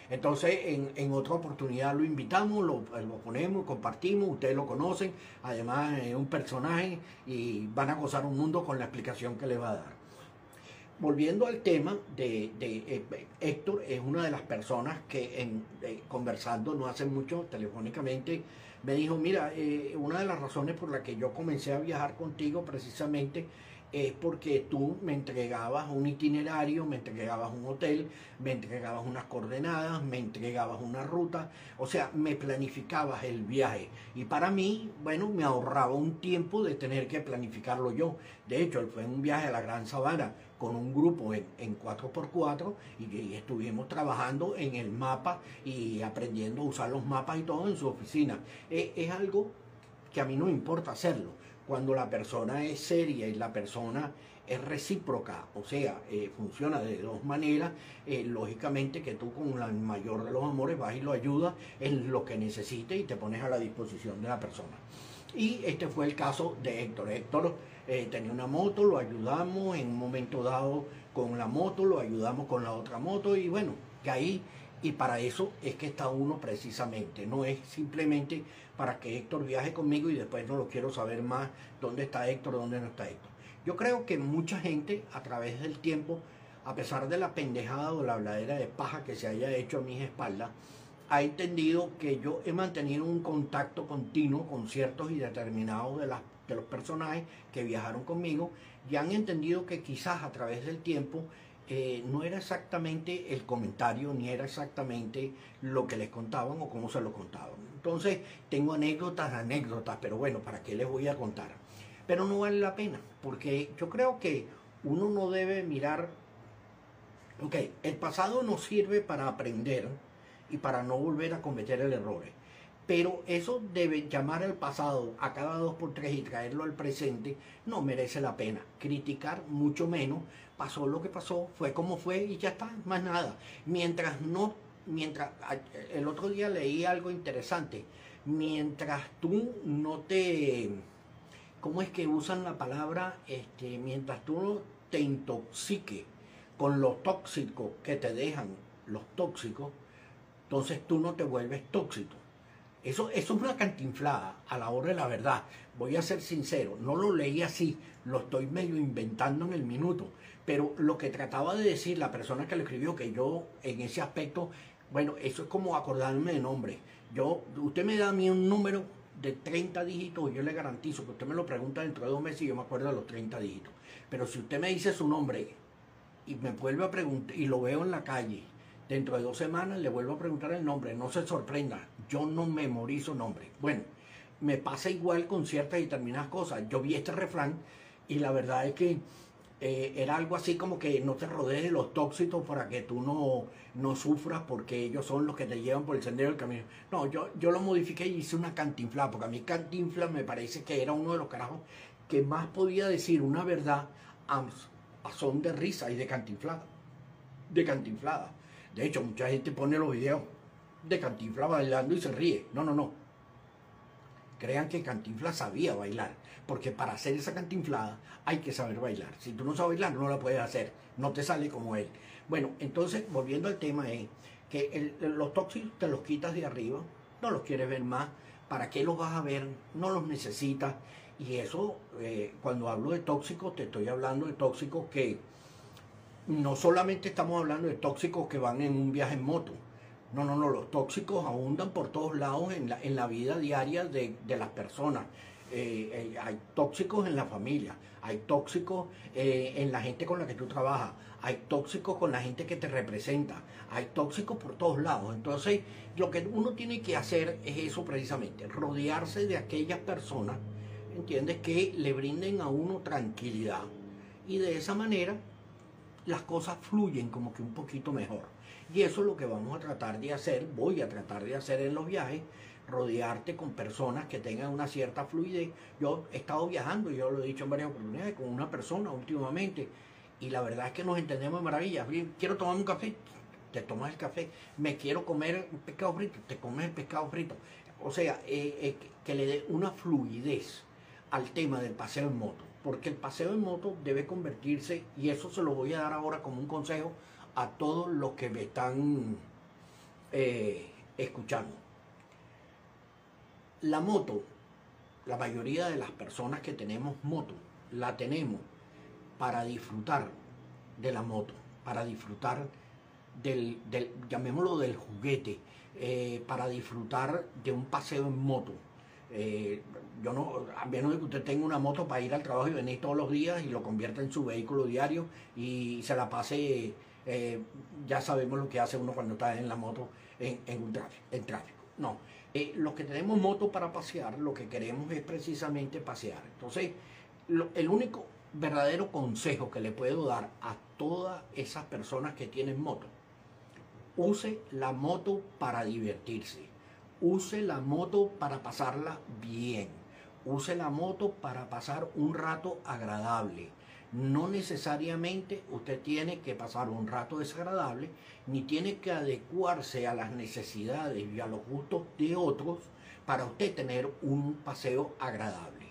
Entonces, en, otra oportunidad lo invitamos, lo, lo, ponemos, compartimos, ustedes lo conocen, además es un personaje y van a gozar un mundo con la explicación que le va a dar volviendo al tema de, eh, Héctor, es una de las personas que en, eh, conversando no hace mucho telefónicamente me dijo, mira, eh, una de las razones por las que yo comencé a viajar contigo precisamente es porque tú me entregabas un itinerario, me entregabas un hotel, me entregabas unas coordenadas, me entregabas una ruta, o sea, me planificabas el viaje. Y para mí, bueno, me ahorraba un tiempo de tener que planificarlo yo. De hecho, fue un viaje a la Gran Sabana con un grupo en, 4x4 y, estuvimos trabajando en el mapa y aprendiendo a usar los mapas y todo en su oficina. Es, es algo que a mí no me importa hacerlo. Cuando la persona es seria y la persona es recíproca, o sea, eh, funciona de dos maneras, eh, lógicamente que tú con el mayor de los amores vas y lo ayudas en lo que necesite y te pones a la disposición de la persona. Y este fue el caso de Héctor. Héctor eh, tenía una moto, lo ayudamos en un momento dado con la moto, lo ayudamos con la otra moto y bueno, que ahí Y para eso es que está uno precisamente. No es simplemente para que Héctor viaje conmigo y después no lo quiero saber más dónde está Héctor, dónde no está Héctor. Yo creo que mucha gente a través del tiempo, a pesar de la pendejada o la habladera de paja que se haya hecho a mis espaldas, ha entendido que yo he mantenido un contacto continuo con ciertos y determinados de, las, de los personajes que viajaron conmigo y han entendido que quizás a través del tiempo eh, no era exactamente el comentario ni era exactamente lo que les contaban o cómo se lo contaban. Entonces tengo anécdotas, anécdotas, pero bueno, ¿para qué les voy a contar? Pero no vale la pena, porque yo creo que uno no debe mirar, ok, el pasado nos sirve para aprender, y para no volver a cometer el error. Pero eso debe llamar al pasado a cada dos por tres y traerlo al presente no merece la pena. Criticar mucho menos. Pasó lo que pasó, fue como fue y ya está, más nada. Mientras no, mientras el otro día leí algo interesante. Mientras tú no te, ¿cómo es que usan la palabra? Este, mientras tú no te intoxiques con lo tóxico que te dejan los tóxicos, entonces tú no te vuelves tóxico. Eso, eso es una cantinflada a la hora de la verdad. Voy a ser sincero, no lo leí así, lo estoy medio inventando en el minuto. Pero lo que trataba de decir la persona que lo escribió, que yo en ese aspecto, bueno, eso es como acordarme de nombre. Yo, usted me da a mí un número de 30 dígitos, yo le garantizo que usted me lo pregunta dentro de dos meses y yo me acuerdo de los 30 dígitos. Pero si usted me dice su nombre y me vuelve a preguntar y lo veo en la calle Dentro de dos semanas le vuelvo a preguntar el nombre. No se sorprenda, yo no memorizo nombre. Bueno, me pasa igual con ciertas y determinadas cosas. Yo vi este refrán y la verdad es que eh, era algo así como que no te rodees de los tóxicos para que tú no, no sufras porque ellos son los que te llevan por el sendero del camino. No, yo, yo lo modifiqué y hice una cantinfla, porque a mí cantinfla me parece que era uno de los carajos que más podía decir una verdad a, son de risa y de cantinflada. De cantinflada. De hecho, mucha gente pone los videos de Cantinfla bailando y se ríe. No, no, no. Crean que Cantinfla sabía bailar, porque para hacer esa cantinflada hay que saber bailar. Si tú no sabes bailar, no la puedes hacer, no te sale como él. Bueno, entonces, volviendo al tema, es que los tóxicos te los quitas de arriba, no los quieres ver más, ¿para qué los vas a ver? No los necesitas. Y eso, eh, cuando hablo de tóxicos, te estoy hablando de tóxicos que no solamente estamos hablando de tóxicos que van en un viaje en moto. No, no, no, los tóxicos abundan por todos lados en la, en la vida diaria de, las personas. Eh, eh, hay tóxicos en la familia, hay tóxicos eh, en la gente con la que tú trabajas, hay tóxicos con la gente que te representa, hay tóxicos por todos lados. Entonces, lo que uno tiene que hacer es eso precisamente, rodearse de aquellas personas, ¿entiendes? Que le brinden a uno tranquilidad. Y de esa manera las cosas fluyen como que un poquito mejor. Y eso es lo que vamos a tratar de hacer, voy a tratar de hacer en los viajes, rodearte con personas que tengan una cierta fluidez. Yo he estado viajando, yo lo he dicho en varias oportunidades, con una persona últimamente, y la verdad es que nos entendemos de maravilla. Quiero tomar un café, te tomas el café. Me quiero comer un pescado frito, te comes el pescado frito. O sea, eh, eh, que le dé una fluidez al tema del paseo en moto porque el paseo en moto debe convertirse, y eso se lo voy a dar ahora como un consejo a todos los que me están eh, escuchando. La moto, la mayoría de las personas que tenemos moto, la tenemos para disfrutar de la moto, para disfrutar del, llamémoslo del juguete, eh, para disfrutar de un paseo en moto. Eh, yo no, a menos de que usted tenga una moto para ir al trabajo y venir todos los días y lo convierta en su vehículo diario y se la pase, eh, ya sabemos lo que hace uno cuando está en la moto en, un tráfico, en tráfico. No, eh, los que tenemos moto para pasear, lo que queremos es precisamente pasear. Entonces, el único verdadero consejo que le puedo dar a todas esas personas que tienen moto, use la moto para divertirse. Use la moto para pasarla bien use la moto para pasar un rato agradable. No necesariamente usted tiene que pasar un rato desagradable, ni tiene que adecuarse a las necesidades y a los gustos de otros para usted tener un paseo agradable.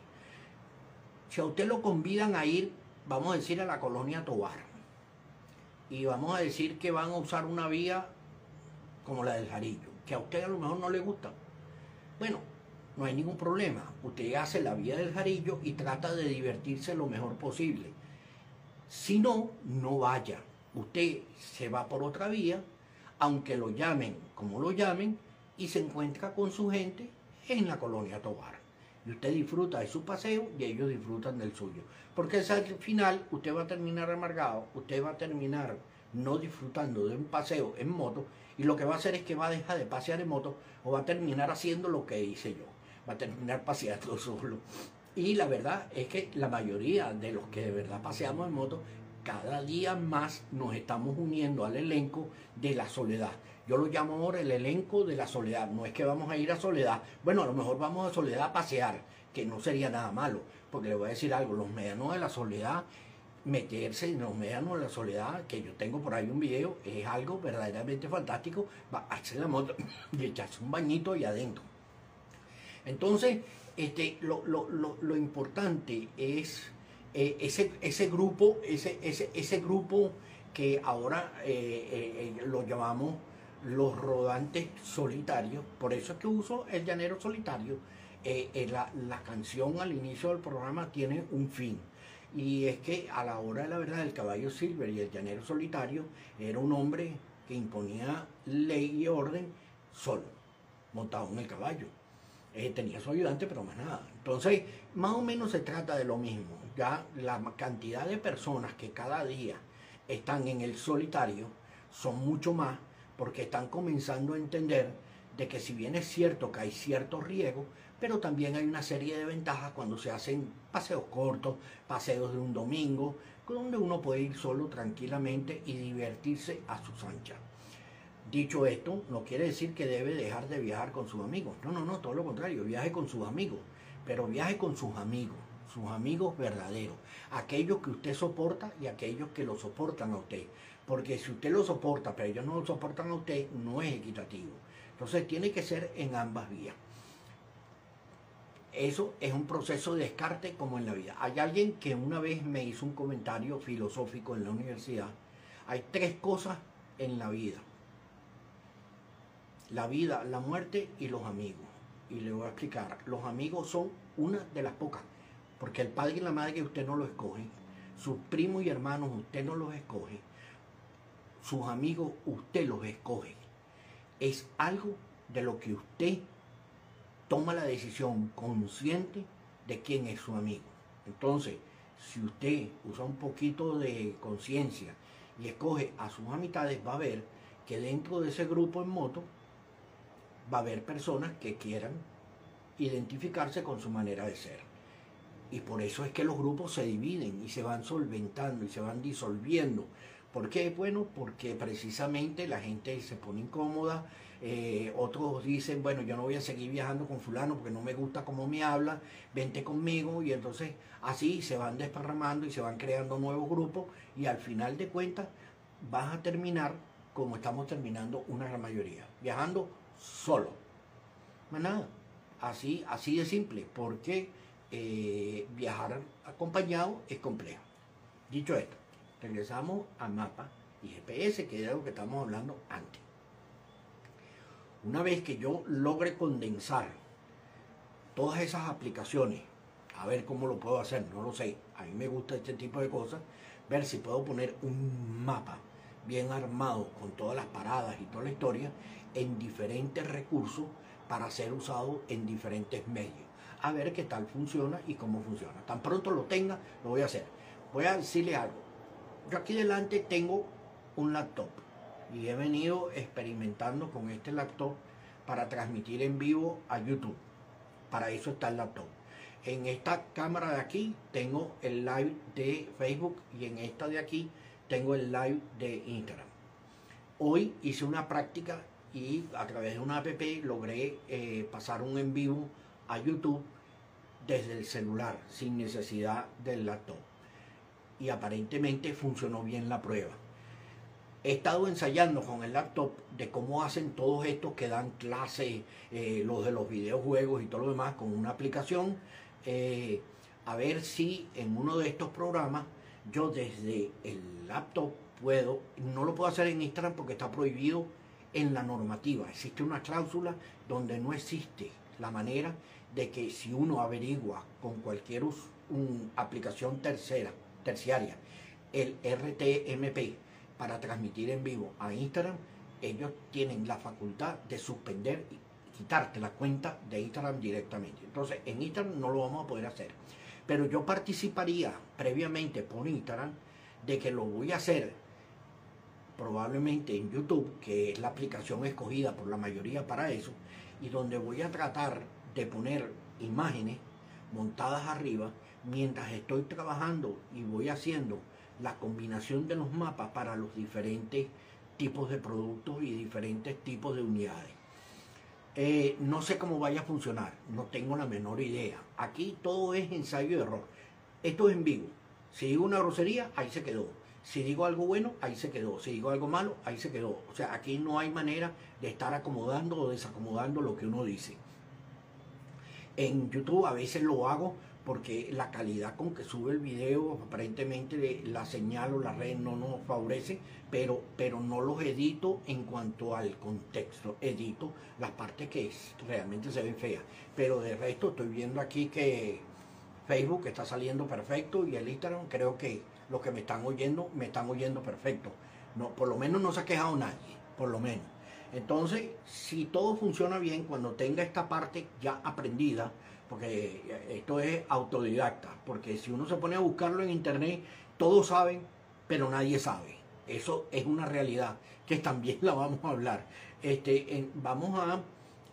Si a usted lo convidan a ir, vamos a decir, a la colonia Tobar, y vamos a decir que van a usar una vía como la del Jarillo, que a usted a lo mejor no le gusta. Bueno, no hay ningún problema. Usted hace la vía del Jarillo y trata de divertirse lo mejor posible. Si no, no vaya. Usted se va por otra vía, aunque lo llamen como lo llamen, y se encuentra con su gente en la colonia Tobar. Y usted disfruta de su paseo y ellos disfrutan del suyo. Porque al final usted va a terminar amargado, usted va a terminar no disfrutando de un paseo en moto y lo que va a hacer es que va a dejar de pasear en moto o va a terminar haciendo lo que hice yo, va a terminar paseando solo. Y la verdad es que la mayoría de los que de verdad paseamos en moto, cada día más nos estamos uniendo al elenco de la soledad. Yo lo llamo ahora el elenco de la soledad. No es que vamos a ir a soledad. Bueno, a lo mejor vamos a soledad a pasear, que no sería nada malo. Porque le voy a decir algo, los medianos de la soledad, meterse en los medianos de la soledad, que yo tengo por ahí un video, es algo verdaderamente fantástico. Va a hacer la moto y echarse un bañito ahí adentro. Entonces, este, lo, lo, importante es eh, ese, ese grupo, ese, ese, ese grupo que ahora eh, eh, lo llamamos los rodantes solitarios, por eso es que uso el llanero solitario. Eh, la, canción al inicio del programa tiene un fin. Y es que a la hora de la verdad el caballo Silver y el llanero solitario era un hombre que imponía ley y orden solo, montado en el caballo. Eh, tenía su ayudante, pero más nada. Entonces, más o menos se trata de lo mismo. Ya la cantidad de personas que cada día están en el solitario son mucho más porque están comenzando a entender de que si bien es cierto que hay cierto riesgo, pero también hay una serie de ventajas cuando se hacen paseos cortos, paseos de un domingo, donde uno puede ir solo tranquilamente y divertirse a sus anchas. Dicho esto, no quiere decir que debe dejar de viajar con sus amigos. No, no, no, todo lo contrario, viaje con sus amigos, pero viaje con sus amigos, sus amigos verdaderos, aquellos que usted soporta y aquellos que lo soportan a usted. Porque si usted lo soporta, pero ellos no lo soportan a usted, no es equitativo. Entonces tiene que ser en ambas vías. Eso es un proceso de descarte como en la vida. Hay alguien que una vez me hizo un comentario filosófico en la universidad. Hay tres cosas en la vida. La vida, la muerte y los amigos. Y le voy a explicar. Los amigos son una de las pocas. Porque el padre y la madre usted no lo escoge. Sus primos y hermanos usted no los escoge sus amigos usted los escoge. Es algo de lo que usted toma la decisión consciente de quién es su amigo. Entonces, si usted usa un poquito de conciencia y escoge a sus amistades, va a ver que dentro de ese grupo en moto va a haber personas que quieran identificarse con su manera de ser. Y por eso es que los grupos se dividen y se van solventando y se van disolviendo ¿Por qué? Bueno, porque precisamente la gente se pone incómoda, eh, otros dicen, bueno, yo no voy a seguir viajando con fulano porque no me gusta cómo me habla, vente conmigo y entonces así se van desparramando y se van creando nuevos grupos y al final de cuentas vas a terminar como estamos terminando una gran mayoría, viajando solo. Más nada, así, así de simple, porque eh, viajar acompañado es complejo. Dicho esto regresamos a mapa y GPS, que era lo que estamos hablando antes. Una vez que yo logre condensar todas esas aplicaciones, a ver cómo lo puedo hacer, no lo sé, a mí me gusta este tipo de cosas, ver si puedo poner un mapa bien armado con todas las paradas y toda la historia en diferentes recursos para ser usado en diferentes medios. A ver qué tal funciona y cómo funciona. Tan pronto lo tenga, lo voy a hacer. Voy a decirle algo yo aquí delante tengo un laptop y he venido experimentando con este laptop para transmitir en vivo a YouTube. Para eso está el laptop. En esta cámara de aquí tengo el live de Facebook y en esta de aquí tengo el live de Instagram. Hoy hice una práctica y a través de una app logré eh, pasar un en vivo a YouTube desde el celular sin necesidad del laptop y aparentemente funcionó bien la prueba. He estado ensayando con el laptop de cómo hacen todos estos que dan clases, eh, los de los videojuegos y todo lo demás con una aplicación. Eh, a ver si en uno de estos programas yo desde el laptop puedo, no lo puedo hacer en Instagram porque está prohibido en la normativa. Existe una cláusula donde no existe la manera de que si uno averigua con cualquier aplicación tercera, terciaria, el RTMP para transmitir en vivo a Instagram, ellos tienen la facultad de suspender y quitarte la cuenta de Instagram directamente. Entonces, en Instagram no lo vamos a poder hacer. Pero yo participaría previamente por Instagram de que lo voy a hacer probablemente en YouTube, que es la aplicación escogida por la mayoría para eso, y donde voy a tratar de poner imágenes montadas arriba mientras estoy trabajando y voy haciendo la combinación de los mapas para los diferentes tipos de productos y diferentes tipos de unidades. Eh, no sé cómo vaya a funcionar, no tengo la menor idea. Aquí todo es ensayo y error. Esto es en vivo. Si digo una grosería, ahí se quedó. Si digo algo bueno, ahí se quedó. Si digo algo malo, ahí se quedó. O sea, aquí no hay manera de estar acomodando o desacomodando lo que uno dice. En YouTube a veces lo hago porque la calidad con que sube el video, aparentemente la señal o la red no nos favorece, pero, pero no los edito en cuanto al contexto, edito las partes que realmente se ven feas. Pero de resto estoy viendo aquí que Facebook está saliendo perfecto y el Instagram creo que los que me están oyendo me están oyendo perfecto. No, por lo menos no se ha quejado nadie, por lo menos. Entonces, si todo funciona bien, cuando tenga esta parte ya aprendida, porque esto es autodidacta, porque si uno se pone a buscarlo en internet, todos saben, pero nadie sabe. Eso es una realidad que también la vamos a hablar. Este, vamos a,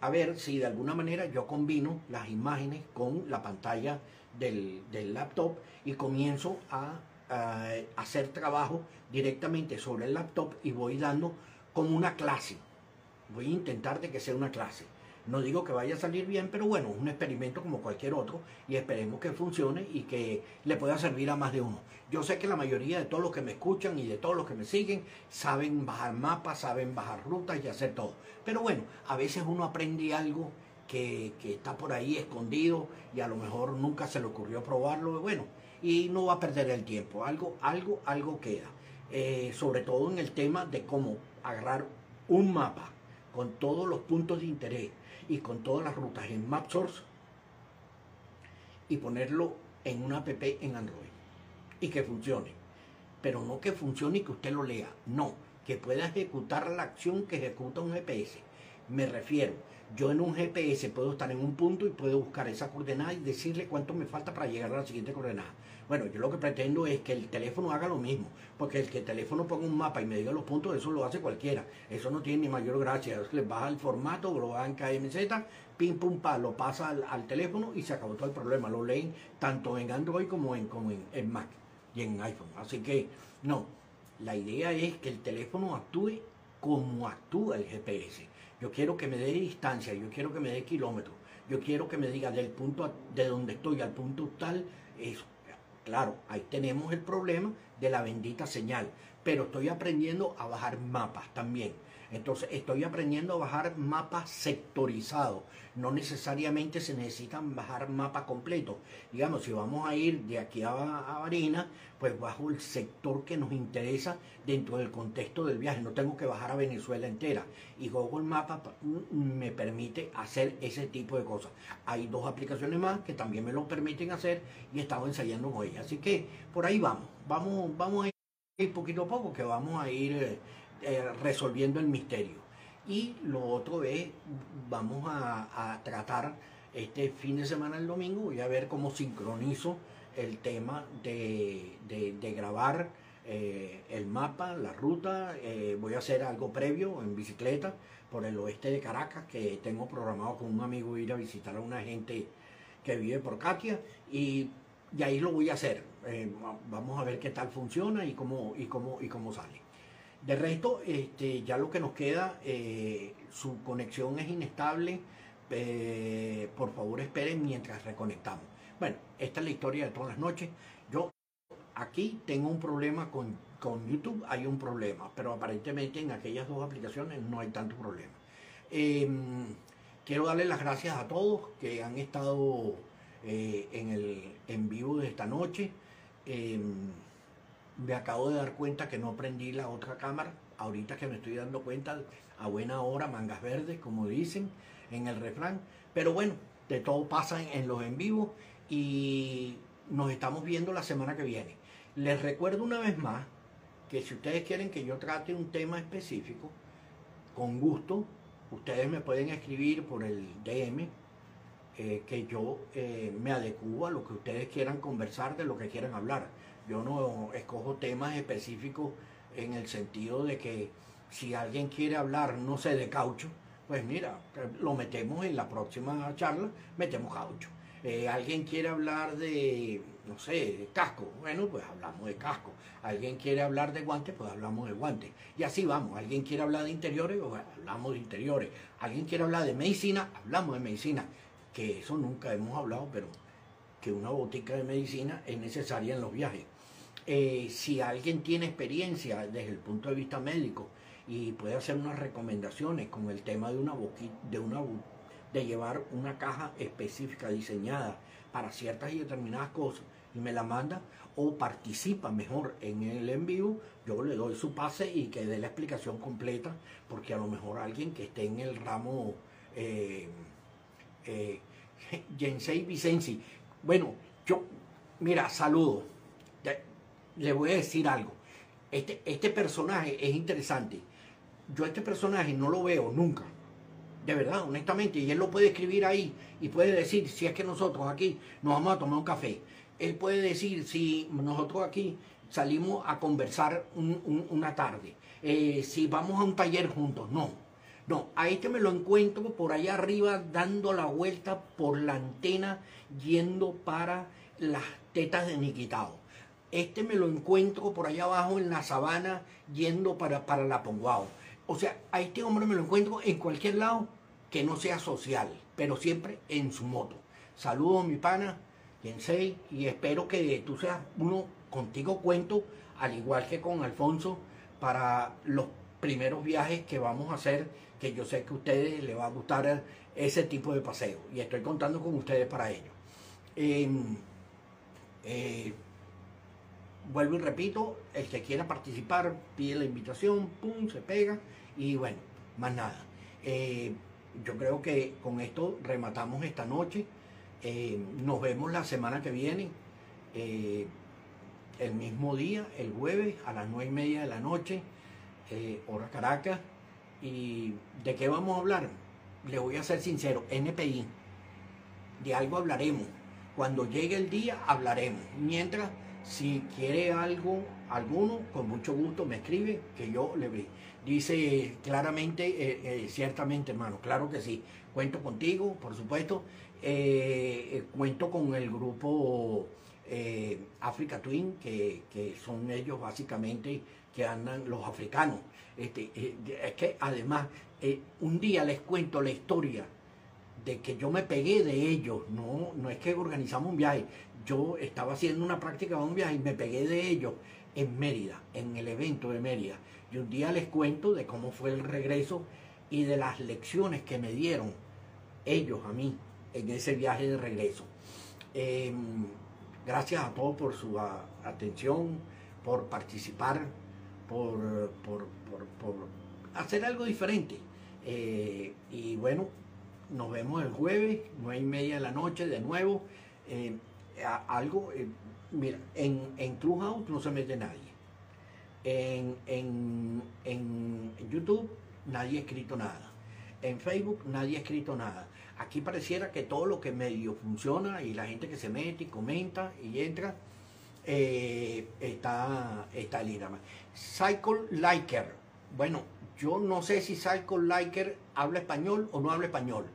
a, ver si de alguna manera yo combino las imágenes con la pantalla del, del laptop y comienzo a, a, hacer trabajo directamente sobre el laptop y voy dando como una clase. Voy a intentar de que sea una clase. No digo que vaya a salir bien, pero bueno, es un experimento como cualquier otro y esperemos que funcione y que le pueda servir a más de uno. Yo sé que la mayoría de todos los que me escuchan y de todos los que me siguen saben bajar mapas, saben bajar rutas y hacer todo. Pero bueno, a veces uno aprende algo que, está por ahí escondido y a lo mejor nunca se le ocurrió probarlo. Bueno, y no va a perder el tiempo. Algo, algo, algo queda. Eh, sobre todo en el tema de cómo agarrar un mapa con todos los puntos de interés y con todas las rutas en MapSource y ponerlo en una app en Android y que funcione. Pero no que funcione y que usted lo lea, no, que pueda ejecutar la acción que ejecuta un GPS. Me refiero, yo en un GPS puedo estar en un punto y puedo buscar esa coordenada y decirle cuánto me falta para llegar a la siguiente coordenada. Bueno, yo lo que pretendo es que el teléfono haga lo mismo, porque el que el teléfono ponga un mapa y me diga los puntos, eso lo hace cualquiera. Eso no tiene ni mayor gracia. Le baja el formato, lo baja en KMZ, pim pum pa, lo pasa al, teléfono y se acabó todo el problema. Lo leen tanto en Android como en, como en Mac y en iPhone. Así que, no, la idea es que el teléfono actúe como actúa el GPS. Yo quiero que me dé distancia, yo quiero que me dé kilómetros, yo quiero que me diga del punto de donde estoy al punto tal, eso Claro, ahí tenemos el problema de la bendita señal, pero estoy aprendiendo a bajar mapas también. Entonces estoy aprendiendo a bajar mapas sectorizados. No necesariamente se necesitan bajar mapas completos. Digamos, si vamos a ir de aquí a, a Varina, pues bajo el sector que nos interesa dentro del contexto del viaje. No tengo que bajar a Venezuela entera. Y Google Maps me permite hacer ese tipo de cosas. Hay dos aplicaciones más que también me lo permiten hacer y he ensayando con ellas. Así que por ahí vamos. Vamos, vamos a ir poquito a poco, que vamos a ir... Eh, eh, resolviendo el misterio. Y lo otro es, vamos a, tratar este fin de semana, el domingo, voy a ver cómo sincronizo el tema de, grabar eh, el mapa, la ruta. Voy a hacer algo previo en bicicleta por el oeste de Caracas, que tengo programado con un amigo ir a visitar a una gente que vive por Katia. Y, y ahí lo voy a hacer. Vamos a ver qué tal funciona y cómo, y cómo, y cómo sale. De resto, este, ya lo que nos queda, eh, su conexión es inestable. Eh, por favor, esperen mientras reconectamos. Bueno, esta es la historia de todas las noches. Yo aquí tengo un problema con, YouTube, hay un problema, pero aparentemente en aquellas dos aplicaciones no hay tanto problema. Em, quiero darle las gracias a todos que han estado eh, en el en vivo de esta noche. Em, me acabo de dar cuenta que no prendí la otra cámara ahorita que me estoy dando cuenta, a buena hora, mangas verdes, como dicen en el refrán. Pero bueno, de todo pasa en los en vivo y nos estamos viendo la semana que viene. Les recuerdo una vez más que si ustedes quieren que yo trate un tema específico, con gusto, ustedes me pueden escribir por el DM, eh, que yo eh, me adecuo a lo que ustedes quieran conversar, de lo que quieran hablar. Yo no escojo temas específicos en el sentido de que si alguien quiere hablar, no sé, de caucho, pues mira, lo metemos en la próxima charla, metemos caucho. Eh, alguien quiere hablar de, no sé, de casco, bueno, pues hablamos de casco. Alguien quiere hablar de guantes, pues hablamos de guantes. Y así vamos. Alguien quiere hablar de interiores, pues hablamos de interiores. Alguien quiere hablar de medicina, hablamos de medicina. Que eso nunca hemos hablado, pero que una botica de medicina es necesaria en los viajes. Eh, si alguien tiene experiencia desde el punto de vista médico y puede hacer unas recomendaciones con el tema de una de una de llevar una caja específica diseñada para ciertas y determinadas cosas y me la manda o participa mejor en el envío, yo le doy su pase y que dé la explicación completa, porque a lo mejor alguien que esté en el ramo eh, eh, Jensei Vicenzi, bueno, yo, mira, saludo, le voy a decir algo, este, este personaje es interesante, yo este personaje no lo veo nunca, de verdad, honestamente, y él lo puede escribir ahí y puede decir si es que nosotros aquí nos vamos a tomar un café. Él puede decir si nosotros aquí salimos a conversar una tarde, eh, si vamos a un taller juntos. No, no, a este me lo encuentro por allá arriba dando la vuelta por la antena yendo para las tetas de Niquitao. Este me lo encuentro por allá abajo en la sabana yendo para, para la Ponguao. O sea, a este hombre me lo encuentro en cualquier lado que no sea social, pero siempre en su moto. Saludos, mi pana, y espero que tú seas uno contigo cuento, al igual que con Alfonso, para los primeros viajes que vamos a hacer, que yo sé que a ustedes les va a gustar ese tipo de paseo, y estoy contando con ustedes para ello. Em, eh, vuelvo y repito, el que quiera participar pide la invitación, pum, se pega y bueno, más nada. Eh, yo creo que con esto rematamos esta noche. Eh, nos vemos la semana que viene, eh, el mismo día, el jueves, a las nueve y media de la noche, hora Caracas. ¿Y de qué vamos a hablar? Le voy a ser sincero, NPI. De algo hablaremos. Cuando llegue el día hablaremos. Mientras si quiere algo, alguno, con mucho gusto me escribe, que yo le Dice claramente, eh, eh, ciertamente hermano, claro que sí. Cuento contigo, por supuesto. Eh, cuento con el grupo Africa Twin, que, son ellos básicamente que andan los africanos. Este, es que además, un día les cuento la historia de que yo me pegué de ellos, no, no es que organizamos un viaje, yo estaba haciendo una práctica de un viaje y me pegué de ellos en Mérida, en el evento de Mérida. Y un día les cuento de cómo fue el regreso y de las lecciones que me dieron ellos a mí en ese viaje de regreso. Em, gracias a todos por su atención, por participar, por, por, hacer algo diferente. Eh, y bueno, nos vemos el jueves, nueve y media de la noche de nuevo. Eh, algo, eh, mira, en, en Clubhouse no se mete nadie. En, en, en, YouTube nadie ha escrito nada. En Facebook nadie ha escrito nada. Aquí pareciera que todo lo que medio funciona y la gente que se mete y comenta y entra eh, está, está en Cycle Liker. Bueno, yo no sé si Cycle Liker habla español o no habla español.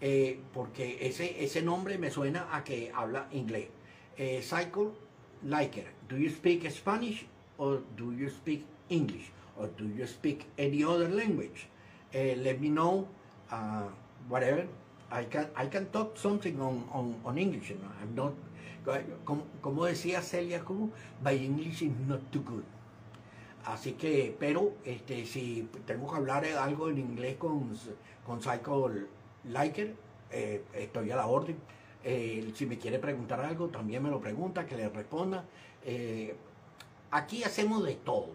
Eh, porque ese, ese nombre me suena a que habla inglés. Eh, Cycle Liker, do you speak Spanish or do you speak English or do you speak any other language? Let me know, uh, whatever. I can, I can talk something on, on, on English. I'm not, como, decía Celia Cruz, my English is not too good. Así que, pero este, si tengo que hablar algo en inglés con, con Cycle liker, eh, estoy a la orden. Eh, si me quiere preguntar algo, también me lo pregunta, que le responda. Eh, aquí hacemos de todo.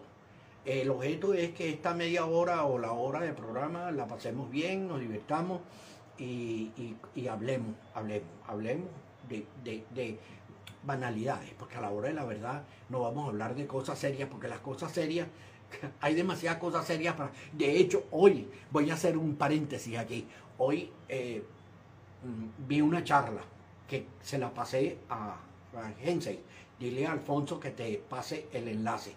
El objeto es que esta media hora o la hora de programa la pasemos bien, nos divirtamos y, hablemos, hablemos, hablemos de, banalidades, porque a la hora de la verdad no vamos a hablar de cosas serias, porque las cosas serias, hay demasiadas cosas serias para... De hecho, hoy voy a hacer un paréntesis aquí. Hoy eh, mm, vi una charla que se la pasé a, a Dile a Alfonso que te pase el enlace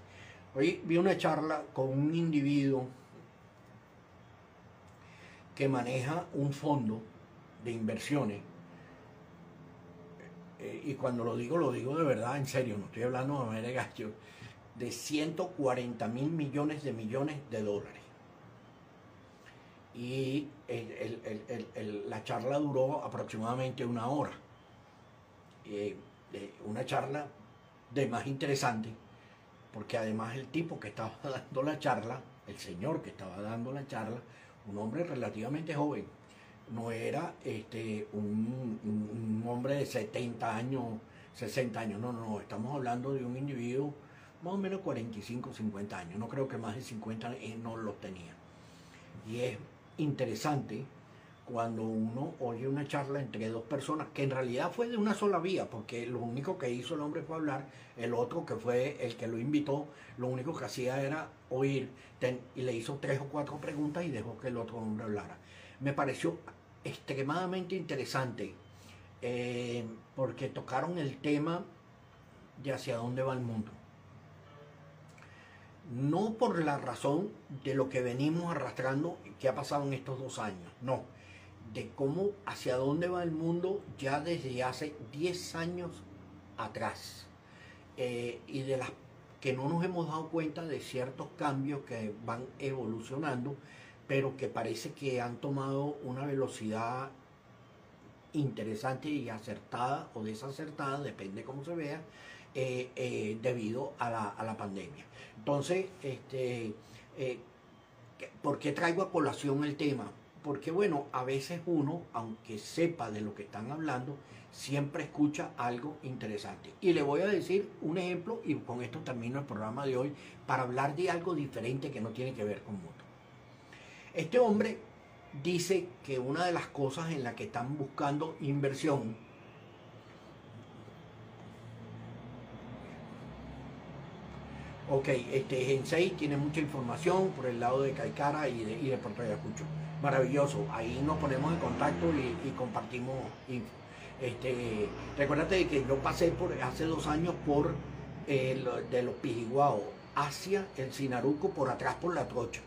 Hoy vi una charla con un individuo que maneja un fondo de inversiones. Eh, y cuando lo digo, lo digo de verdad, en serio, no estoy hablando de gasto, de 140 mil millones de millones de dólares. Y la charla duró aproximadamente una hora. Eh, una charla de más interesante porque además el tipo que estaba dando la charla, el señor que estaba dando la charla, un hombre relativamente joven, no era este, un, hombre de 70 años, 60 años, no, no, estamos hablando de un individuo más o menos 45, 50 años, no creo que más de 50 años no los tenía. Y es interesante cuando uno oye una charla entre dos personas, que en realidad fue de una sola vía, porque lo único que hizo el hombre fue hablar, el otro que fue el que lo invitó, lo único que hacía era oír y le hizo tres o cuatro preguntas y dejó que el otro hombre hablara. Me pareció extremadamente interesante eh, porque tocaron el tema de hacia dónde va el mundo. No por la razón de lo que venimos arrastrando que ha pasado en estos dos años, no de cómo hacia dónde va el mundo ya desde hace 10 años atrás eh, y de las que no nos hemos dado cuenta de ciertos cambios que van evolucionando, pero que parece que han tomado una velocidad interesante y acertada o desacertada, depende cómo se vea, eh, eh, debido a la, pandemia. Entonces, este, ¿por qué traigo a colación el tema? porque bueno, a veces uno, aunque sepa de lo que están hablando, siempre escucha algo interesante. Y le voy a decir un ejemplo y con esto termino el programa de hoy para hablar de algo diferente que no tiene que ver con moto. Este hombre dice que una de las cosas en las que están buscando inversión Ok, este Gensei tiene mucha información por el lado de Caicara y de, y Puerto Ayacucho maravilloso. Ahí nos ponemos en contacto y, compartimos info. Este, recuérdate que yo pasé por hace dos años por el, de los Pijiguao hacia el Sinaruco, por atrás por la trocha.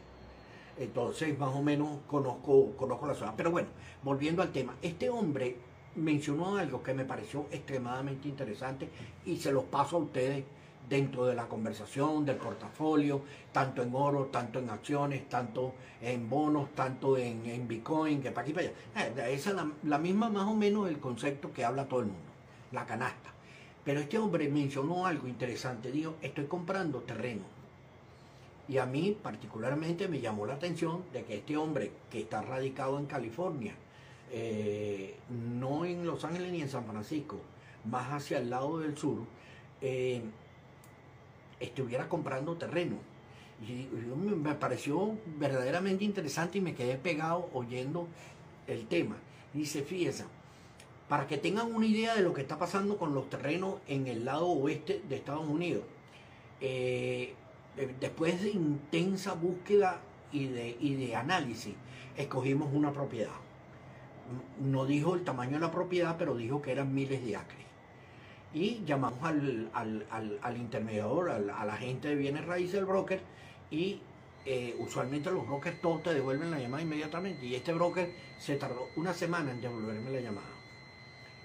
Entonces, más o menos conozco, conozco la zona. Pero bueno, volviendo al tema, este hombre mencionó algo que me pareció extremadamente interesante y se los paso a ustedes dentro de la conversación, del portafolio, tanto en oro, tanto en acciones, tanto en bonos, tanto en, Bitcoin, que para aquí para allá. Eh, esa es la, misma más o menos el concepto que habla todo el mundo, la canasta. Pero este hombre mencionó algo interesante, dijo, estoy comprando terreno. Y a mí particularmente me llamó la atención de que este hombre que está radicado en California, eh, no en Los Ángeles ni en San Francisco, más hacia el lado del sur, eh, estuviera comprando terreno. Y, me pareció verdaderamente interesante y me quedé pegado oyendo el tema. Dice, fíjense, para que tengan una idea de lo que está pasando con los terrenos en el lado oeste de Estados Unidos, eh, después de intensa búsqueda y de, y de análisis, escogimos una propiedad. No dijo el tamaño de la propiedad, pero dijo que eran miles de acres y llamamos al, al, intermediador, a la gente de bienes raíces del broker y eh, usualmente los brokers todos te devuelven la llamada inmediatamente y este broker se tardó una semana en devolverme la llamada.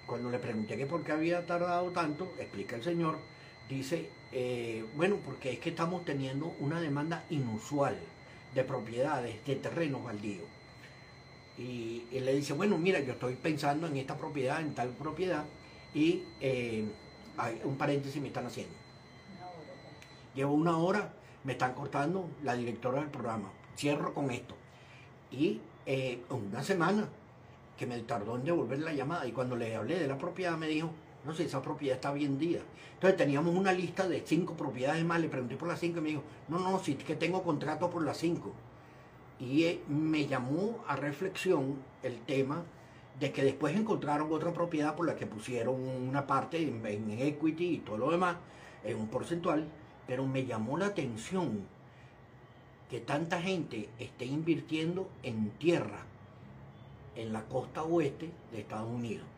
Cuando le pregunté que por qué había tardado tanto, explica el señor, dice, eh, bueno, porque es que estamos teniendo una demanda inusual de propiedades, de terrenos baldíos. Y él le dice, bueno, mira, yo estoy pensando en esta propiedad, en tal propiedad, y eh, un paréntesis me están haciendo. Llevo una hora, me están cortando la directora del programa. Cierro con esto. Y eh, una semana que me tardó en devolver la llamada y cuando le hablé de la propiedad me dijo, No sé, esa propiedad está vendida. Entonces teníamos una lista de cinco propiedades más, le pregunté por las cinco y me dijo, no, no, sí que tengo contrato por las cinco. Y eh, me llamó a reflexión el tema de que después encontraron otra propiedad por la que pusieron una parte en equity y todo lo demás, en un porcentual, pero me llamó la atención que tanta gente esté invirtiendo en tierra en la costa oeste de Estados Unidos.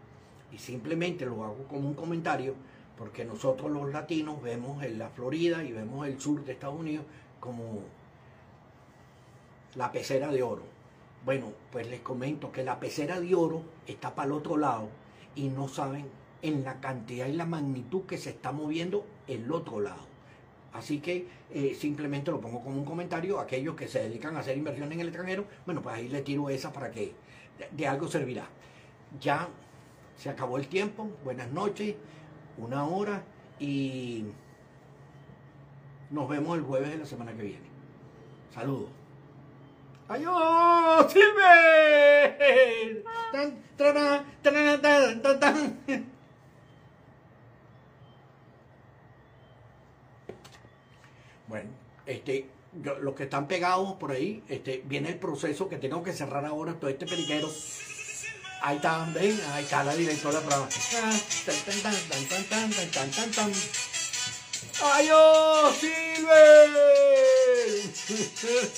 Y simplemente lo hago como un comentario porque nosotros los latinos vemos en la Florida y vemos el sur de Estados Unidos como la pecera de oro. Bueno, pues les comento que la pecera de oro está para el otro lado y no saben en la cantidad y la magnitud que se está moviendo el otro lado. Así que eh, simplemente lo pongo como un comentario. Aquellos que se dedican a hacer inversión en el extranjero, bueno, pues ahí le tiro esa para que de algo servirá. Ya se acabó el tiempo. Buenas noches una hora y nos vemos el jueves de la semana que viene. Saludos. ¡Adiós! ¡Silver! Bueno, este, los que están pegados por ahí, este, viene el proceso que tengo que cerrar ahora todo este periquero. Ahí está, ven, ahí está la directora del programa. ¡Adiós, Silver!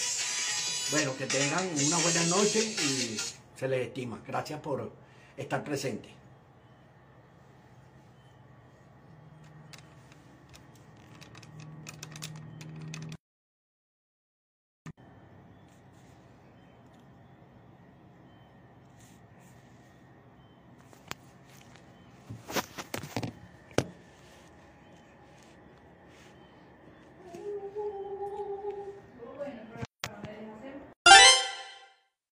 Bueno, que tengan una buena noche y se les estima. Gracias por estar presentes.